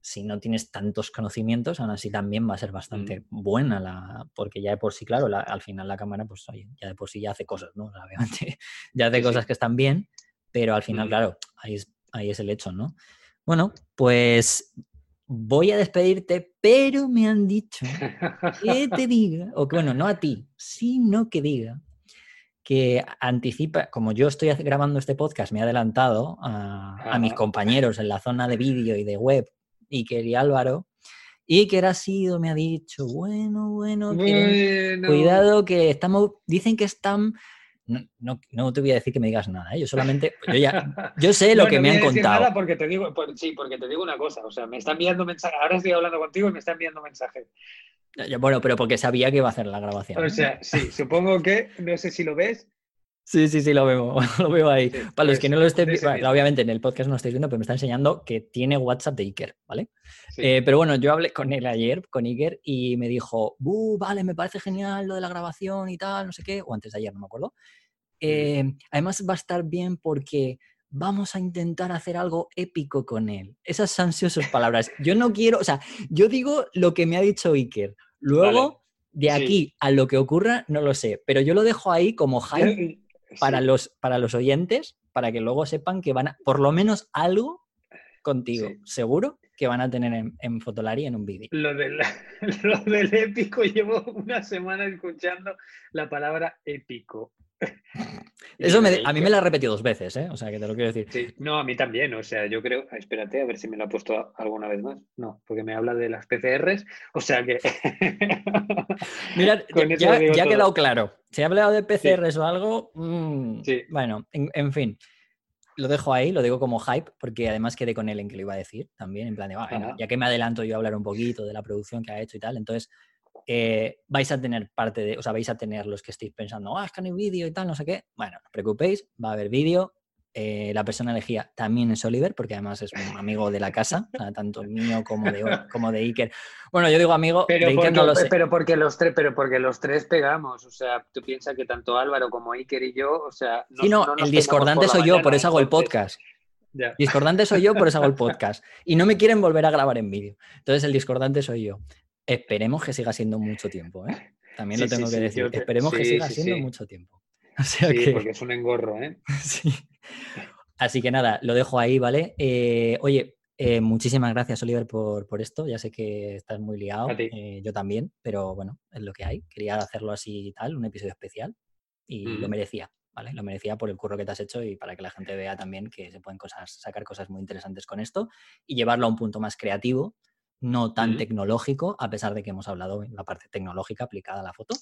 si no tienes tantos conocimientos, aún así también va a ser bastante mm. buena la, porque ya de por sí, claro, al final la cámara, pues oye, ya de por sí ya hace cosas, ¿no? Obviamente, ya hace cosas que están bien, pero al final, mm. claro, ahí es, ahí es el hecho, ¿no? Bueno, pues voy a despedirte, pero me han dicho que te diga, o que bueno, no a ti, sino que diga que anticipa, como yo estoy grabando este podcast, me he adelantado a, mis compañeros en la zona de vídeo y de web, Iker y Álvaro, y que ha sido, me ha dicho, bueno, bueno, cuidado que estamos, dicen que están no, no, te voy a decir que me digas nada, ¿eh? yo solamente, yo ya, yo sé lo que me han contado. Nada porque te digo, sí, porque te digo una cosa, o sea, me están enviando mensajes, ahora estoy hablando contigo y me están enviando mensajes. Bueno, pero porque sabía que iba a hacer la grabación. O sea, sí, supongo que, no sé si lo ves. Sí, sí, sí, lo veo, lo veo ahí. Para los que no lo estén viendo, obviamente en el podcast no lo estáis viendo, pero me está enseñando que tiene WhatsApp de Iker, ¿vale? Eh, pero bueno, yo hablé con él ayer, con Iker, y me dijo, vale, me parece genial lo de la grabación y tal, no sé qué, o antes de ayer, no me acuerdo. Eh, además va a estar bien porque vamos a intentar hacer algo épico con él. Esas han sido sus palabras. Yo no quiero, o sea, yo digo lo que me ha dicho Iker. Luego, de aquí a lo que ocurra, no lo sé, pero yo lo dejo ahí como hype para, los, para los oyentes, para que luego sepan que van a, por lo menos algo contigo, seguro que van a tener en, en Fotolari en un vídeo. Lo, lo del épico, llevo una semana escuchando la palabra épico. Eso a mí me lo ha repetido dos veces, ¿eh? O sea, que te lo quiero decir. Sí, no, a mí también. O sea, yo creo. Espérate, a ver si me lo ha puesto alguna vez más. No, porque me habla de las PCRs. O sea que. Mira, ya, ha quedado claro. Si ha hablado de PCRs o algo. Mm, sí. Bueno, en, fin. Lo dejo ahí, lo digo como hype, porque además quedé con él en que lo iba a decir también, en plan de, ya que me adelanto yo a hablar un poquito de la producción que ha hecho y tal, entonces eh, vais a tener parte de, o sea, vais a tener los que estéis pensando, ah, es que no hay vídeo y tal, no sé qué. Bueno, no os preocupéis, va a haber vídeo. Eh, la persona elegida también es Oliver, porque además es un amigo de la casa, tanto mío como de, como de Iker. Bueno, yo digo amigo, pero de Iker no lo sé. Pero porque, los tres, pero porque los tres pegamos, o sea, tú piensas que tanto Álvaro como Iker y yo, o sea... sí, no, el discordante soy yo, por eso hago el podcast. Discordante soy yo, por eso hago el podcast. Y no me quieren volver a grabar en vídeo. Entonces el discordante soy yo. Esperemos que siga siendo mucho tiempo, ¿eh? También lo tengo que decir. Esperemos que siga siendo mucho tiempo. sí, porque es un engorro, ¿eh? sí. Así que nada, lo dejo ahí, ¿vale? Eh, oye, eh, muchísimas gracias, Oliver, por, por, esto. Ya sé que estás muy liado, eh, yo también, pero bueno, es lo que hay. Quería hacerlo así y tal, un episodio especial, y lo mm. merecía, ¿vale? Lo merecía por el curro que te has hecho y para que la gente vea también que se pueden cosas, sacar cosas muy interesantes con esto y llevarlo a un punto más creativo no tan tecnológico, a pesar de que hemos hablado en la parte tecnológica aplicada a la foto,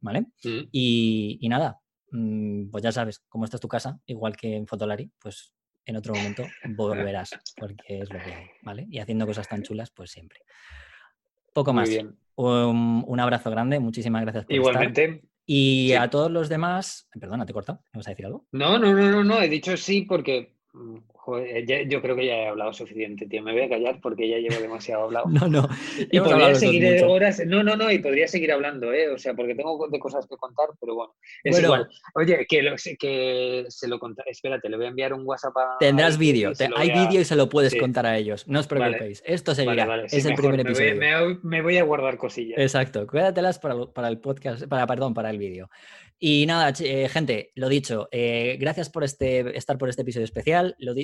¿vale? y, nada, mm, pues ya sabes, cómo está tu casa, igual que en Fotolari, pues en otro momento volverás, porque es lo que hay, ¿vale? Y haciendo cosas tan chulas, pues siempre. Poco más. Un, abrazo grande, muchísimas gracias por Igualmente. Y a todos los demás, perdona, te he cortado, ¿me vas a decir algo? No, no, no, no, no, he dicho sí porque mm, yo creo que ya he hablado suficiente, tío. Me voy a callar porque ya llevo demasiado hablado. no, no. Y podría seguir horas. No, no, no, y podría seguir hablando, ¿eh? O sea, porque tengo de cosas que contar, pero bueno. Es igual. Oye, que, lo, que se lo contaré. Espérate, le voy a enviar un WhatsApp a. Tendrás vídeo. Hay vídeo y se lo puedes contar a ellos. No os preocupéis. Esto seguirá. es el primer episodio. Me voy, a guardar cosillas. Exacto. Cuídatelas para, para el podcast, para, perdón, para el vídeo. Y nada, eh, gente, lo dicho, eh, gracias por este, estar por este episodio especial. Lo mm,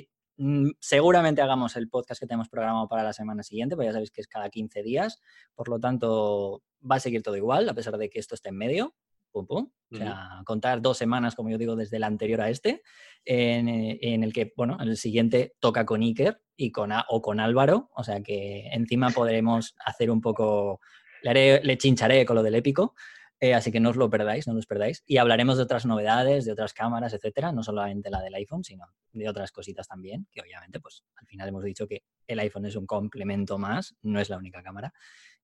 seguramente hagamos el podcast que tenemos programado para la semana siguiente, pues ya sabéis que es cada 15 días, por lo tanto va a seguir todo igual, a pesar de que esto esté en medio. Pum, pum. O sea, contar dos semanas, como yo digo, desde el anterior a este, en, eh, en, el que, bueno, el siguiente toca con Iker y con, o con Álvaro, o sea que encima podremos hacer un poco, le, le chincharé con lo del épico. Eh, así que no os lo perdáis, no os perdáis. Y hablaremos de otras novedades, de otras cámaras, etcétera, no solamente la del iPhone, sino de otras cositas también, que obviamente, pues al final hemos dicho que el iPhone es un complemento más, no es la única cámara,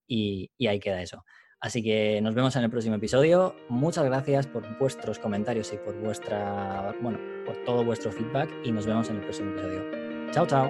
y, y ahí queda eso. Así que nos vemos en el próximo episodio. Muchas gracias por vuestros comentarios y por vuestra, bueno, por todo vuestro feedback y nos vemos en el próximo episodio. Chao, chao.